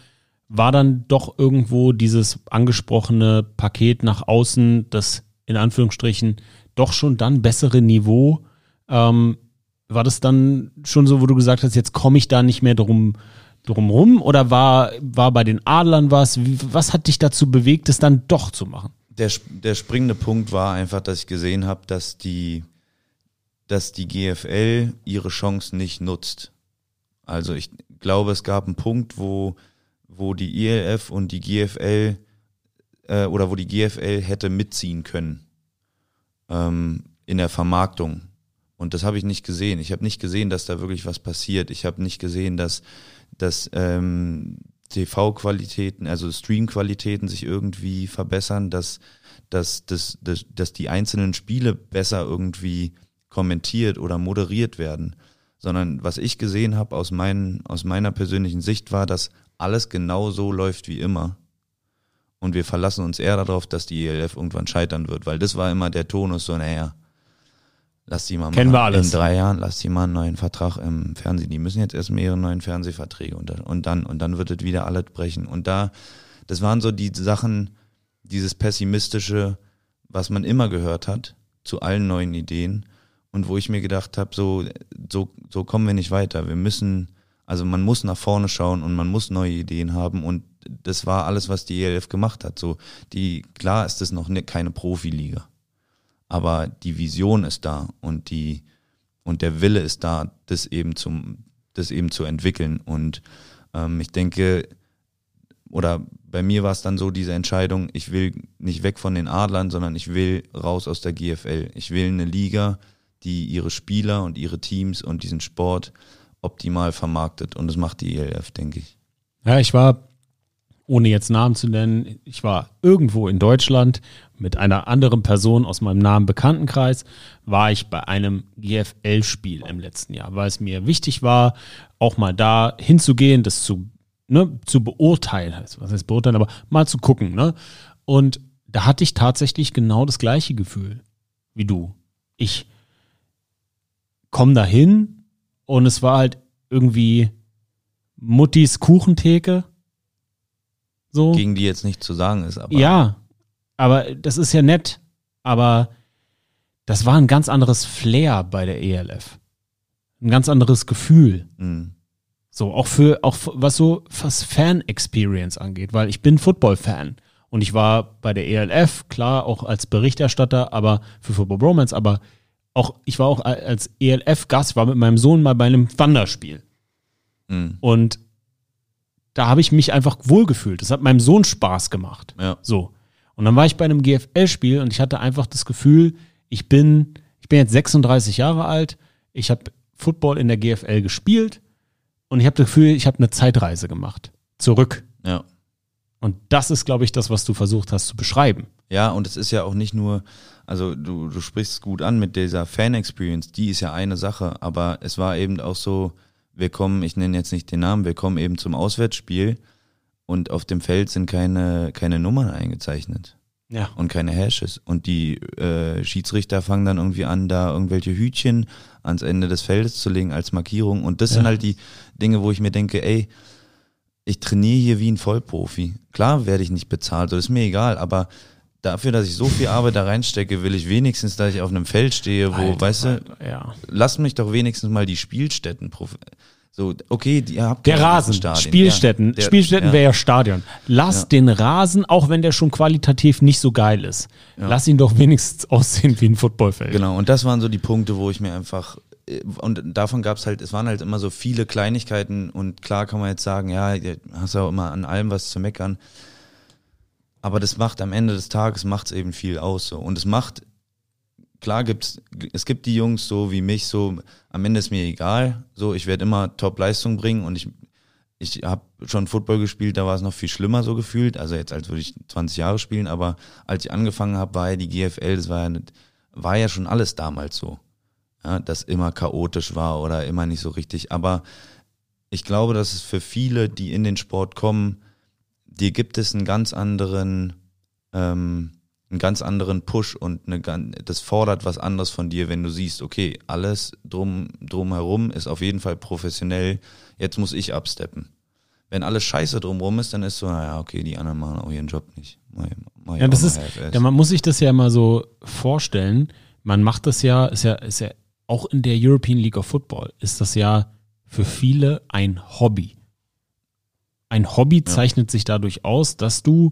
war dann doch irgendwo dieses angesprochene Paket nach außen, das in Anführungsstrichen, doch schon dann bessere Niveau, ähm, war das dann schon so, wo du gesagt hast, jetzt komme ich da nicht mehr drum, drum rum? Oder war, war bei den Adlern was? Was hat dich dazu bewegt, es dann doch zu machen? Der, der springende Punkt war einfach, dass ich gesehen habe, dass die, dass die GFL ihre Chancen nicht nutzt. Also ich glaube, es gab einen Punkt, wo, wo die ELF und die GFL äh, oder wo die GFL hätte mitziehen können ähm, in der Vermarktung. Und das habe ich nicht gesehen. Ich habe nicht gesehen, dass da wirklich was passiert. Ich habe nicht gesehen, dass, dass ähm, TV-Qualitäten, also Stream-Qualitäten sich irgendwie verbessern, dass, dass, dass, dass, dass die einzelnen Spiele besser irgendwie kommentiert oder moderiert werden. Sondern was ich gesehen habe aus, meinen, aus meiner persönlichen Sicht war, dass alles genau so läuft wie immer. Und wir verlassen uns eher darauf, dass die ELF irgendwann scheitern wird, weil das war immer der Tonus so, naja, lass die mal Kennen wir alles. in drei Jahren, lass die mal einen neuen Vertrag im Fernsehen. Die müssen jetzt erst mehrere neuen Fernsehverträge und, und dann, und dann wird es wieder alles brechen. Und da, das waren so die Sachen, dieses pessimistische, was man immer gehört hat, zu allen neuen Ideen. Und wo ich mir gedacht habe, so, so, so kommen wir nicht weiter. Wir müssen, also man muss nach vorne schauen und man muss neue Ideen haben und das war alles, was die ELF gemacht hat. So, die, klar ist das noch ne, keine Profiliga aber die Vision ist da und die und der Wille ist da, das eben zum, das eben zu entwickeln. Und ähm, ich denke, oder bei mir war es dann so diese Entscheidung, ich will nicht weg von den Adlern, sondern ich will raus aus der GFL. Ich will eine Liga, die ihre Spieler und ihre Teams und diesen Sport optimal vermarktet. Und das macht die ELF, denke ich. Ja, ich war ohne jetzt Namen zu nennen, ich war irgendwo in Deutschland mit einer anderen Person aus meinem nahen Bekanntenkreis, war ich bei einem GFL-Spiel im letzten Jahr, weil es mir wichtig war, auch mal da hinzugehen, das zu, ne, zu beurteilen, was heißt beurteilen, aber mal zu gucken. Ne? Und da hatte ich tatsächlich genau das gleiche Gefühl wie du. Ich komme da hin und es war halt irgendwie Muttis Kuchentheke so. Gegen die jetzt nicht zu sagen ist, aber. Ja, aber das ist ja nett. Aber das war ein ganz anderes Flair bei der ELF. Ein ganz anderes Gefühl. Mhm. So, auch für, auch was so, was Fan-Experience angeht, weil ich bin Football-Fan. Und ich war bei der ELF, klar, auch als Berichterstatter, aber für Football Bromance, aber auch, ich war auch als ELF-Gast, war mit meinem Sohn mal bei einem Wanderspiel. Mhm. Und da habe ich mich einfach wohlgefühlt. Das hat meinem Sohn Spaß gemacht. Ja. So. Und dann war ich bei einem GFL-Spiel und ich hatte einfach das Gefühl, ich bin, ich bin jetzt 36 Jahre alt, ich habe Football in der GFL gespielt und ich habe das Gefühl, ich habe eine Zeitreise gemacht. Zurück. Ja. Und das ist, glaube ich, das, was du versucht hast zu beschreiben. Ja, und es ist ja auch nicht nur, also du, du sprichst es gut an mit dieser Fan-Experience, die ist ja eine Sache, aber es war eben auch so, wir kommen, ich nenne jetzt nicht den Namen, wir kommen eben zum Auswärtsspiel und auf dem Feld sind keine, keine Nummern eingezeichnet. Ja. Und keine Hashes. Und die äh, Schiedsrichter fangen dann irgendwie an, da irgendwelche Hütchen ans Ende des Feldes zu legen als Markierung. Und das ja. sind halt die Dinge, wo ich mir denke, ey, ich trainiere hier wie ein Vollprofi. Klar werde ich nicht bezahlt, das ist mir egal, aber dafür, dass ich so viel Arbeit da reinstecke, will ich wenigstens, dass ich auf einem Feld stehe, wo, Alter, weißt du, ja. lass mich doch wenigstens mal die Spielstätten so, okay, ihr habt der Rasen, Stadien. Spielstätten, ja, der, Spielstätten ja. wäre ja Stadion. Lass ja. den Rasen, auch wenn der schon qualitativ nicht so geil ist, lass ihn doch wenigstens aussehen wie ein Footballfeld. Genau, und das waren so die Punkte, wo ich mir einfach äh, und davon gab es halt, es waren halt immer so viele Kleinigkeiten und klar kann man jetzt sagen, ja, hast ja auch immer an allem was zu meckern. Aber das macht am Ende des Tages macht's eben viel aus so. Und es macht, klar gibt's, es gibt die Jungs so wie mich, so, am Ende ist mir egal. So, ich werde immer Top-Leistung bringen und ich, ich habe schon Football gespielt, da war es noch viel schlimmer so gefühlt. Also jetzt als würde ich 20 Jahre spielen, aber als ich angefangen habe, war ja die GFL, das war ja, nicht, war ja schon alles damals so. Ja, dass immer chaotisch war oder immer nicht so richtig. Aber ich glaube, dass es für viele, die in den Sport kommen, dir gibt es einen ganz anderen, ähm, einen ganz anderen Push und eine, das fordert was anderes von dir, wenn du siehst, okay, alles drum drumherum ist auf jeden Fall professionell. Jetzt muss ich absteppen. Wenn alles scheiße drumrum ist, dann ist so, naja, okay, die anderen machen auch ihren Job nicht. Mach, mach ja, das ist, ja, man muss sich das ja mal so vorstellen. Man macht das ja, ist ja, ist ja auch in der European League of Football ist das ja für viele ein Hobby. Ein Hobby zeichnet ja. sich dadurch aus, dass du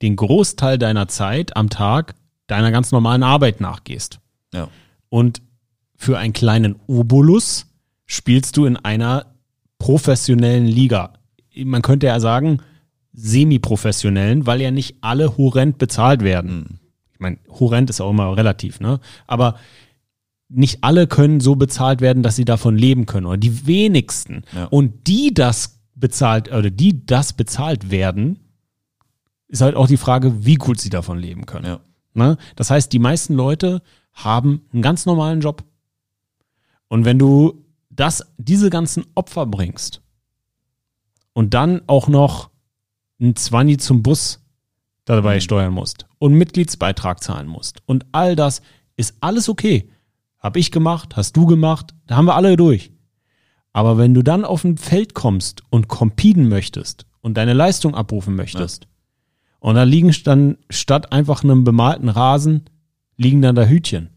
den Großteil deiner Zeit am Tag deiner ganz normalen Arbeit nachgehst. Ja. Und für einen kleinen Obolus spielst du in einer professionellen Liga. Man könnte ja sagen, semi-professionellen, weil ja nicht alle horrend bezahlt werden. Mhm. Ich meine, horrend ist auch immer relativ, ne? Aber nicht alle können so bezahlt werden, dass sie davon leben können. Oder die wenigsten. Ja. Und die das bezahlt, oder die das bezahlt werden, ist halt auch die Frage, wie gut sie davon leben können. Ja. Ne? Das heißt, die meisten Leute haben einen ganz normalen Job. Und wenn du das, diese ganzen Opfer bringst und dann auch noch ein Zwanni zum Bus dabei mhm. steuern musst und Mitgliedsbeitrag zahlen musst und all das, ist alles okay. Hab ich gemacht, hast du gemacht, da haben wir alle durch. Aber wenn du dann auf ein Feld kommst und competen möchtest und deine Leistung abrufen möchtest, ja. und da liegen dann statt einfach einem bemalten Rasen, liegen dann da Hütchen.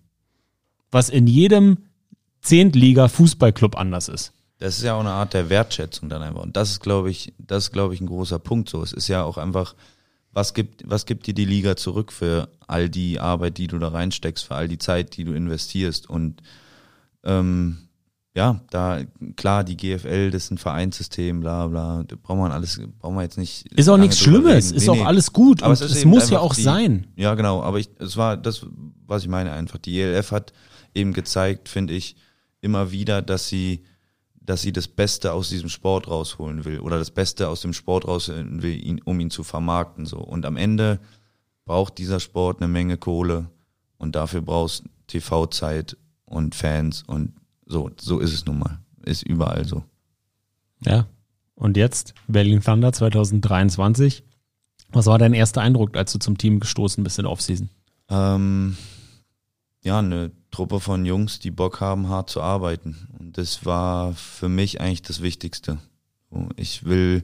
Was in jedem Zehntliga-Fußballclub anders ist. Das ist ja auch eine Art der Wertschätzung dann einfach. Und das ist, glaube ich, das ist, glaube ich, ein großer Punkt so. Es ist ja auch einfach, was gibt, was gibt dir die Liga zurück für all die Arbeit, die du da reinsteckst, für all die Zeit, die du investierst? Und ähm, ja, da klar, die GFL, das ist ein Vereinssystem, bla bla, da braucht man alles, braucht man jetzt nicht. Ist auch nichts Schlimmes, nee, ist nee. auch alles gut, aber es, es muss ja auch die, sein. Ja, genau, aber ich, es war das, was ich meine einfach. Die ELF hat eben gezeigt, finde ich, immer wieder, dass sie, dass sie das Beste aus diesem Sport rausholen will oder das Beste aus dem Sport rausholen will, ihn, um ihn zu vermarkten. So. Und am Ende braucht dieser Sport eine Menge Kohle und dafür brauchst TV-Zeit und Fans und so, so ist es nun mal. Ist überall so. Ja. Und jetzt Berlin Thunder 2023. Was war dein erster Eindruck, als du zum Team gestoßen bist in der Offseason? Ähm, ja, eine Truppe von Jungs, die Bock haben, hart zu arbeiten. Und das war für mich eigentlich das Wichtigste. Ich will,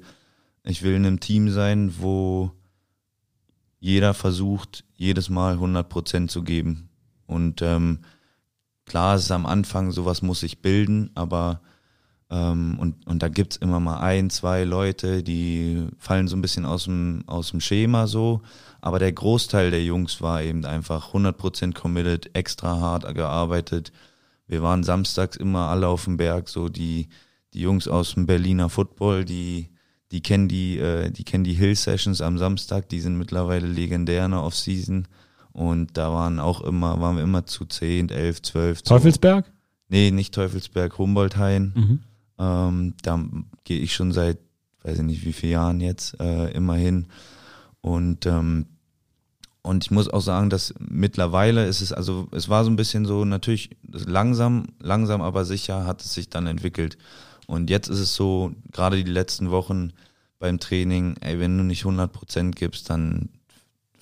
ich will in einem Team sein, wo jeder versucht, jedes Mal 100 Prozent zu geben. Und ähm, klar, es ist am Anfang, sowas muss sich bilden, aber ähm, und, und da gibt's immer mal ein, zwei Leute, die fallen so ein bisschen aus dem, aus dem Schema so. Aber der Großteil der Jungs war eben einfach 100% committed, extra hart gearbeitet. Wir waren samstags immer alle auf dem Berg, so die, die Jungs aus dem Berliner Football, die, die kennen die, äh, die kennen die Hill Sessions am Samstag, die sind mittlerweile legendär in der Off-Season. Und da waren auch immer, waren wir immer zu 10, 11, 12. Teufelsberg? Nee, nicht Teufelsberg, Humboldthain. Mhm. Ähm, da gehe ich schon seit, weiß ich nicht wie viele Jahren jetzt, äh, immer hin. Und ähm, und ich muss auch sagen, dass mittlerweile ist es, also es war so ein bisschen so, natürlich langsam, langsam aber sicher hat es sich dann entwickelt. Und jetzt ist es so, gerade die letzten Wochen beim Training, ey, wenn du nicht 100 Prozent gibst, dann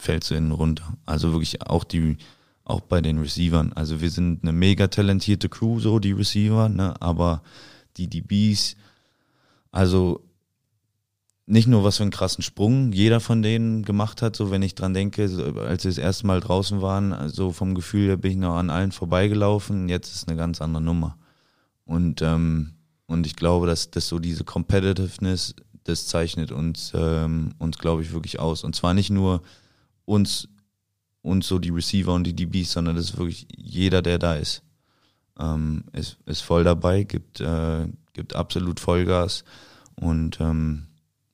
fällst du innen runter. Also wirklich auch die, auch bei den Receivern. Also wir sind eine mega talentierte Crew, so die Receiver, ne, aber die DBs, also nicht nur was für einen krassen Sprung jeder von denen gemacht hat, so wenn ich dran denke, als wir das erste Mal draußen waren, also vom Gefühl her bin ich noch an allen vorbeigelaufen, jetzt ist eine ganz andere Nummer. Und, ähm, und ich glaube, dass, dass so diese Competitiveness, das zeichnet uns, ähm, uns glaube ich, wirklich aus. Und zwar nicht nur uns, uns so die Receiver und die DBs, sondern das ist wirklich jeder, der da ist, ähm, ist, ist voll dabei, gibt, äh, gibt absolut Vollgas und ähm,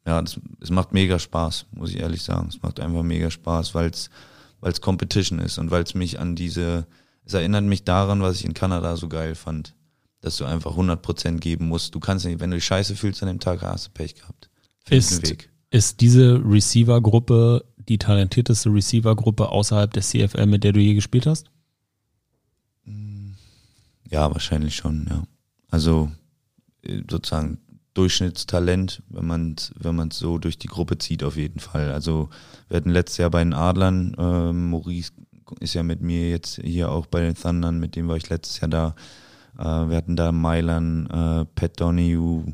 ja, das, es macht mega Spaß, muss ich ehrlich sagen. Es macht einfach mega Spaß, weil es weil es Competition ist und weil es mich an diese, es erinnert mich daran, was ich in Kanada so geil fand, dass du einfach 100% geben musst. Du kannst nicht, wenn du dich scheiße fühlst an dem Tag, hast du Pech gehabt. ist, ist diese Receiver-Gruppe die talentierteste Receiver-Gruppe außerhalb der CFL, mit der du je gespielt hast? Ja, wahrscheinlich schon, ja. Also äh, sozusagen Durchschnittstalent, wenn man es wenn man's so durch die Gruppe zieht, auf jeden Fall. Also wir hatten letztes Jahr bei den Adlern, äh, Maurice ist ja mit mir jetzt hier auch bei den Thundern, mit dem war ich letztes Jahr da. Äh, wir hatten da Mailan, äh, Pat Donahue,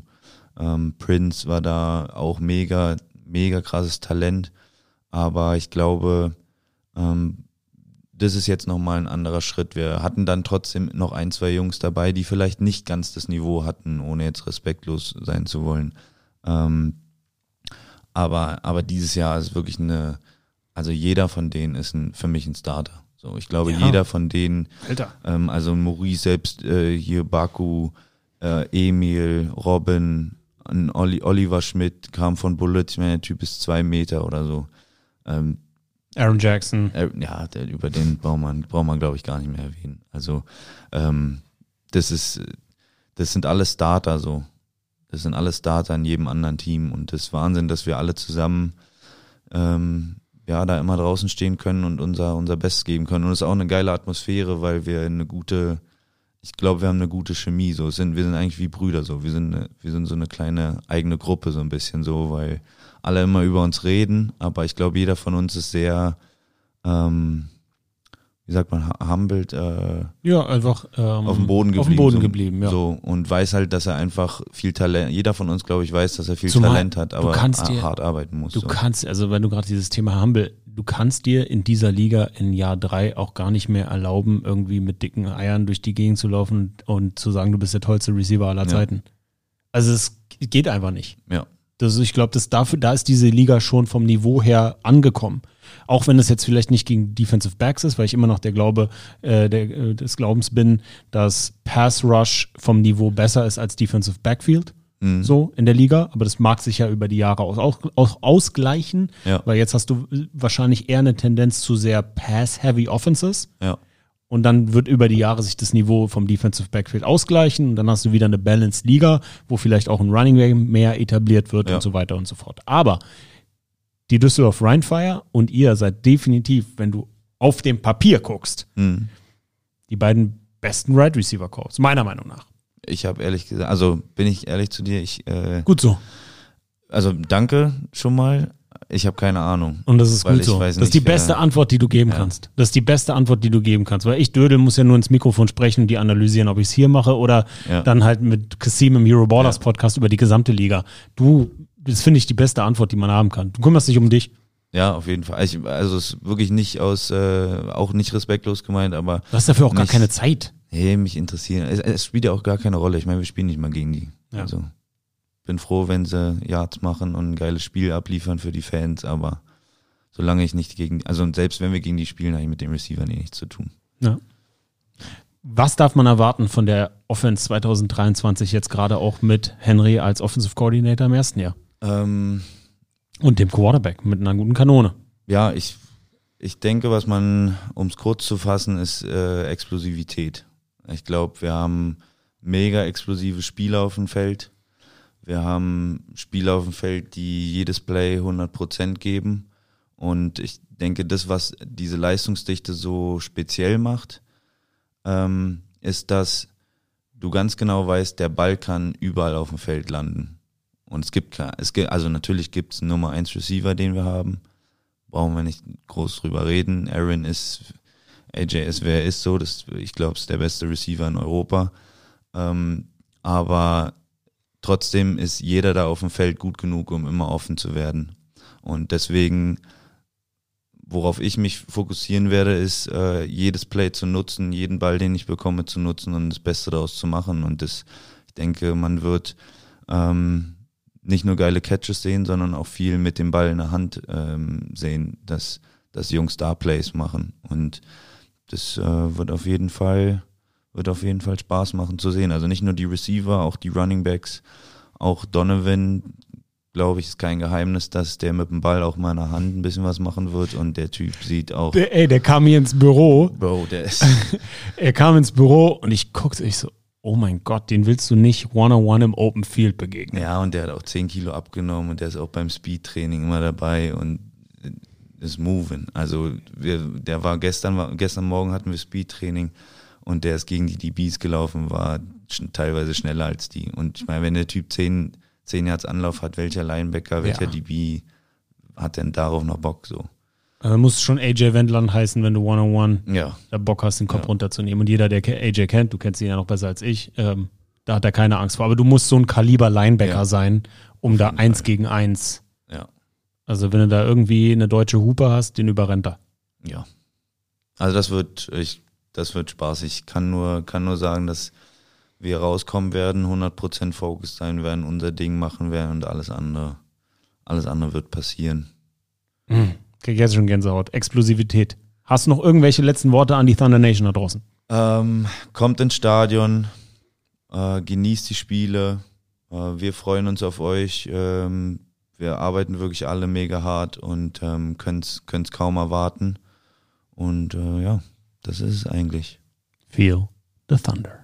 Ähm, Prince war da auch mega, mega krasses Talent. Aber ich glaube, ähm, das ist jetzt nochmal ein anderer Schritt. Wir hatten dann trotzdem noch ein, zwei Jungs dabei, die vielleicht nicht ganz das Niveau hatten, ohne jetzt respektlos sein zu wollen. Ähm, aber, aber dieses Jahr ist wirklich eine, also jeder von denen ist ein, für mich ein Starter. So, ich glaube, Ja. jeder von denen, ähm, also Maurice selbst, äh, hier Baku, äh, Emil, Robin, Olli, Oliver Schmidt kam von Bullet, ich meine, der Typ ist zwei Meter oder so. Ähm, Aaron Jackson. äh, ja, der, über den braucht man, braucht man glaube ich gar nicht mehr erwähnen. Also ähm, das ist, das sind alles Starter so. Das sind alles Starter in jedem anderen Team und das ist Wahnsinn, dass wir alle zusammen ähm, ja da immer draußen stehen können und unser unser Bestes geben können. Und es ist auch eine geile Atmosphäre, weil wir eine gute, ich glaube, wir haben eine gute Chemie. So sind wir sind eigentlich wie Brüder so. Wir sind eine, wir sind so eine kleine eigene Gruppe so ein bisschen so, weil alle immer über uns reden, aber ich glaube, jeder von uns ist sehr, ähm, wie sagt man, hu- humbled, äh, Ja, einfach ähm, auf dem Boden geblieben. Auf dem Boden so, geblieben, ja. So, und weiß halt, dass er einfach viel Talent, jeder von uns, glaube ich, weiß, dass er viel Zumal Talent hat, aber dir- hart arbeiten muss. Du so. kannst, also wenn du gerade dieses Thema Humble, du kannst dir in dieser Liga in Jahr drei auch gar nicht mehr erlauben, irgendwie mit dicken Eiern durch die Gegend zu laufen und zu sagen, du bist der tollste Receiver aller Ja. Zeiten. Also es geht einfach nicht. Ja. Das, ich glaube, das dafür, da ist diese Liga schon vom Niveau her angekommen. Auch wenn es jetzt vielleicht nicht gegen Defensive Backs ist, weil ich immer noch der Glaube äh, der, äh, des Glaubens bin, dass Pass Rush vom Niveau besser ist als Defensive Backfield. Mhm. So in der Liga, aber das mag sich ja über die Jahre aus, auch, auch ausgleichen, Ja. weil jetzt hast du wahrscheinlich eher eine Tendenz zu sehr Pass-Heavy Offenses Ja. und dann wird über die Jahre sich das Niveau vom Defensive Backfield ausgleichen und dann hast du wieder eine Balanced Liga, wo vielleicht auch ein Running Game mehr etabliert wird Ja. und so weiter und so fort. Aber die Düsseldorf Rheinfire und ihr seid definitiv, wenn du auf dem Papier guckst, Mhm. die beiden besten Right Receiver Calls, meiner Meinung nach. Ich habe ehrlich gesagt, also bin ich ehrlich zu dir, ich, äh, Gut so. also danke schon mal. Ich habe keine Ahnung. Und das ist gut so. das ist die nicht, beste äh, Antwort, die du geben ja. kannst. Das ist die beste Antwort, die du geben kannst. Weil ich, Dödel, muss ja nur ins Mikrofon sprechen und die analysieren, ob ich es hier mache oder Ja. dann halt mit Kasim im Euroballers Ja. Podcast über die gesamte Liga. Du, das finde ich die beste Antwort, die man haben kann. Du kümmerst dich um dich. Ja, auf jeden Fall. Ich, also es ist wirklich nicht aus, äh, auch nicht respektlos gemeint, aber Du hast dafür auch gar Nicht- keine Zeit. hey, mich interessieren. Es, es spielt ja auch gar keine Rolle. Ich meine, wir spielen nicht mal gegen die. Ja. Also bin froh, wenn sie Yards machen und ein geiles Spiel abliefern für die Fans, aber solange ich nicht gegen, also selbst wenn wir gegen die spielen, habe ich mit den Receivern eh nichts zu tun. Ja. Was darf man erwarten von der Offense 2023 jetzt gerade auch mit Henry als Offensive Coordinator im ersten Jahr? Ähm, Und dem Quarterback mit einer guten Kanone. ja, ich, ich denke, was man, um es kurz zu fassen, ist äh, Explosivität. Ich glaube, wir haben mega explosive Spieler auf dem Feld. Wir haben Spieler auf dem Feld, die jedes Play 100% geben. Und ich denke, das, was diese Leistungsdichte so speziell macht, ähm, ist, dass du ganz genau weißt, der Ball kann überall auf dem Feld landen. Und es gibt, kein- es gibt also natürlich gibt es Nummer 1 Receiver, den wir haben. Brauchen wir nicht groß drüber reden. Aaron ist, AJ ist, wer er ist so. Das, ich glaube, ist der beste Receiver in Europa. Ähm, aber trotzdem ist jeder da auf dem Feld gut genug, um immer offen zu werden. Und deswegen, worauf ich mich fokussieren werde, ist, äh, jedes Play zu nutzen, jeden Ball, den ich bekomme, zu nutzen und das Beste daraus zu machen. Und das, ich denke, man wird ähm, nicht nur geile Catches sehen, sondern auch viel mit dem Ball in der Hand ähm, sehen, dass, dass Jungs da Plays machen. Und das äh, wird auf jeden Fall wird auf jeden Fall Spaß machen zu sehen. Also nicht nur die Receiver, auch die Running Backs, auch Donovan, glaube ich, ist kein Geheimnis, dass der mit dem Ball auch mal in der Hand ein bisschen was machen wird und der Typ sieht auch, Der, ey, der kam hier ins Büro Bro, der ist, Er kam ins Büro und ich guckte, ich so, oh mein Gott, den willst du nicht one-on-one im Open Field begegnen. ja, und der hat auch 10 Kilo abgenommen und der ist auch beim Speed-Training immer dabei und ist moving. Also wir, der war gestern, gestern Morgen hatten wir Speed-Training und der ist gegen die DBs gelaufen, war teilweise schneller als die. Und ich meine, wenn der Typ 10, 10 Yards Anlauf hat, welcher Linebacker, welcher Ja. DB hat denn darauf noch Bock so? Also muss schon AJ Wendland heißen, wenn du one-on-one Ja, da Bock hast, den Kopf Ja. runterzunehmen. Und jeder, der AJ kennt, du kennst ihn ja noch besser als ich, ähm, Da hat er keine Angst vor. Aber du musst so ein Kaliber Linebacker Ja. sein, um da eins Fall. gegen eins. Ja. Also wenn du da irgendwie eine deutsche Hupe hast, den überrennt er. Ja. Also das wird, ich, das wird spaßig. Ich kann nur, kann nur sagen, dass wir rauskommen werden, 100% focused sein werden, unser Ding machen werden und alles andere, alles andere wird passieren. Krieg jetzt schon Gänsehaut. Explosivität. Hast du noch irgendwelche letzten Worte an die Thunder Nation da draußen? Ähm, kommt ins Stadion, äh, genießt die Spiele. Äh, wir freuen uns auf euch. Ähm, wir arbeiten wirklich alle mega hart und ähm, können es kaum erwarten. Und äh, ja, das ist es eigentlich. Feel the Thunder.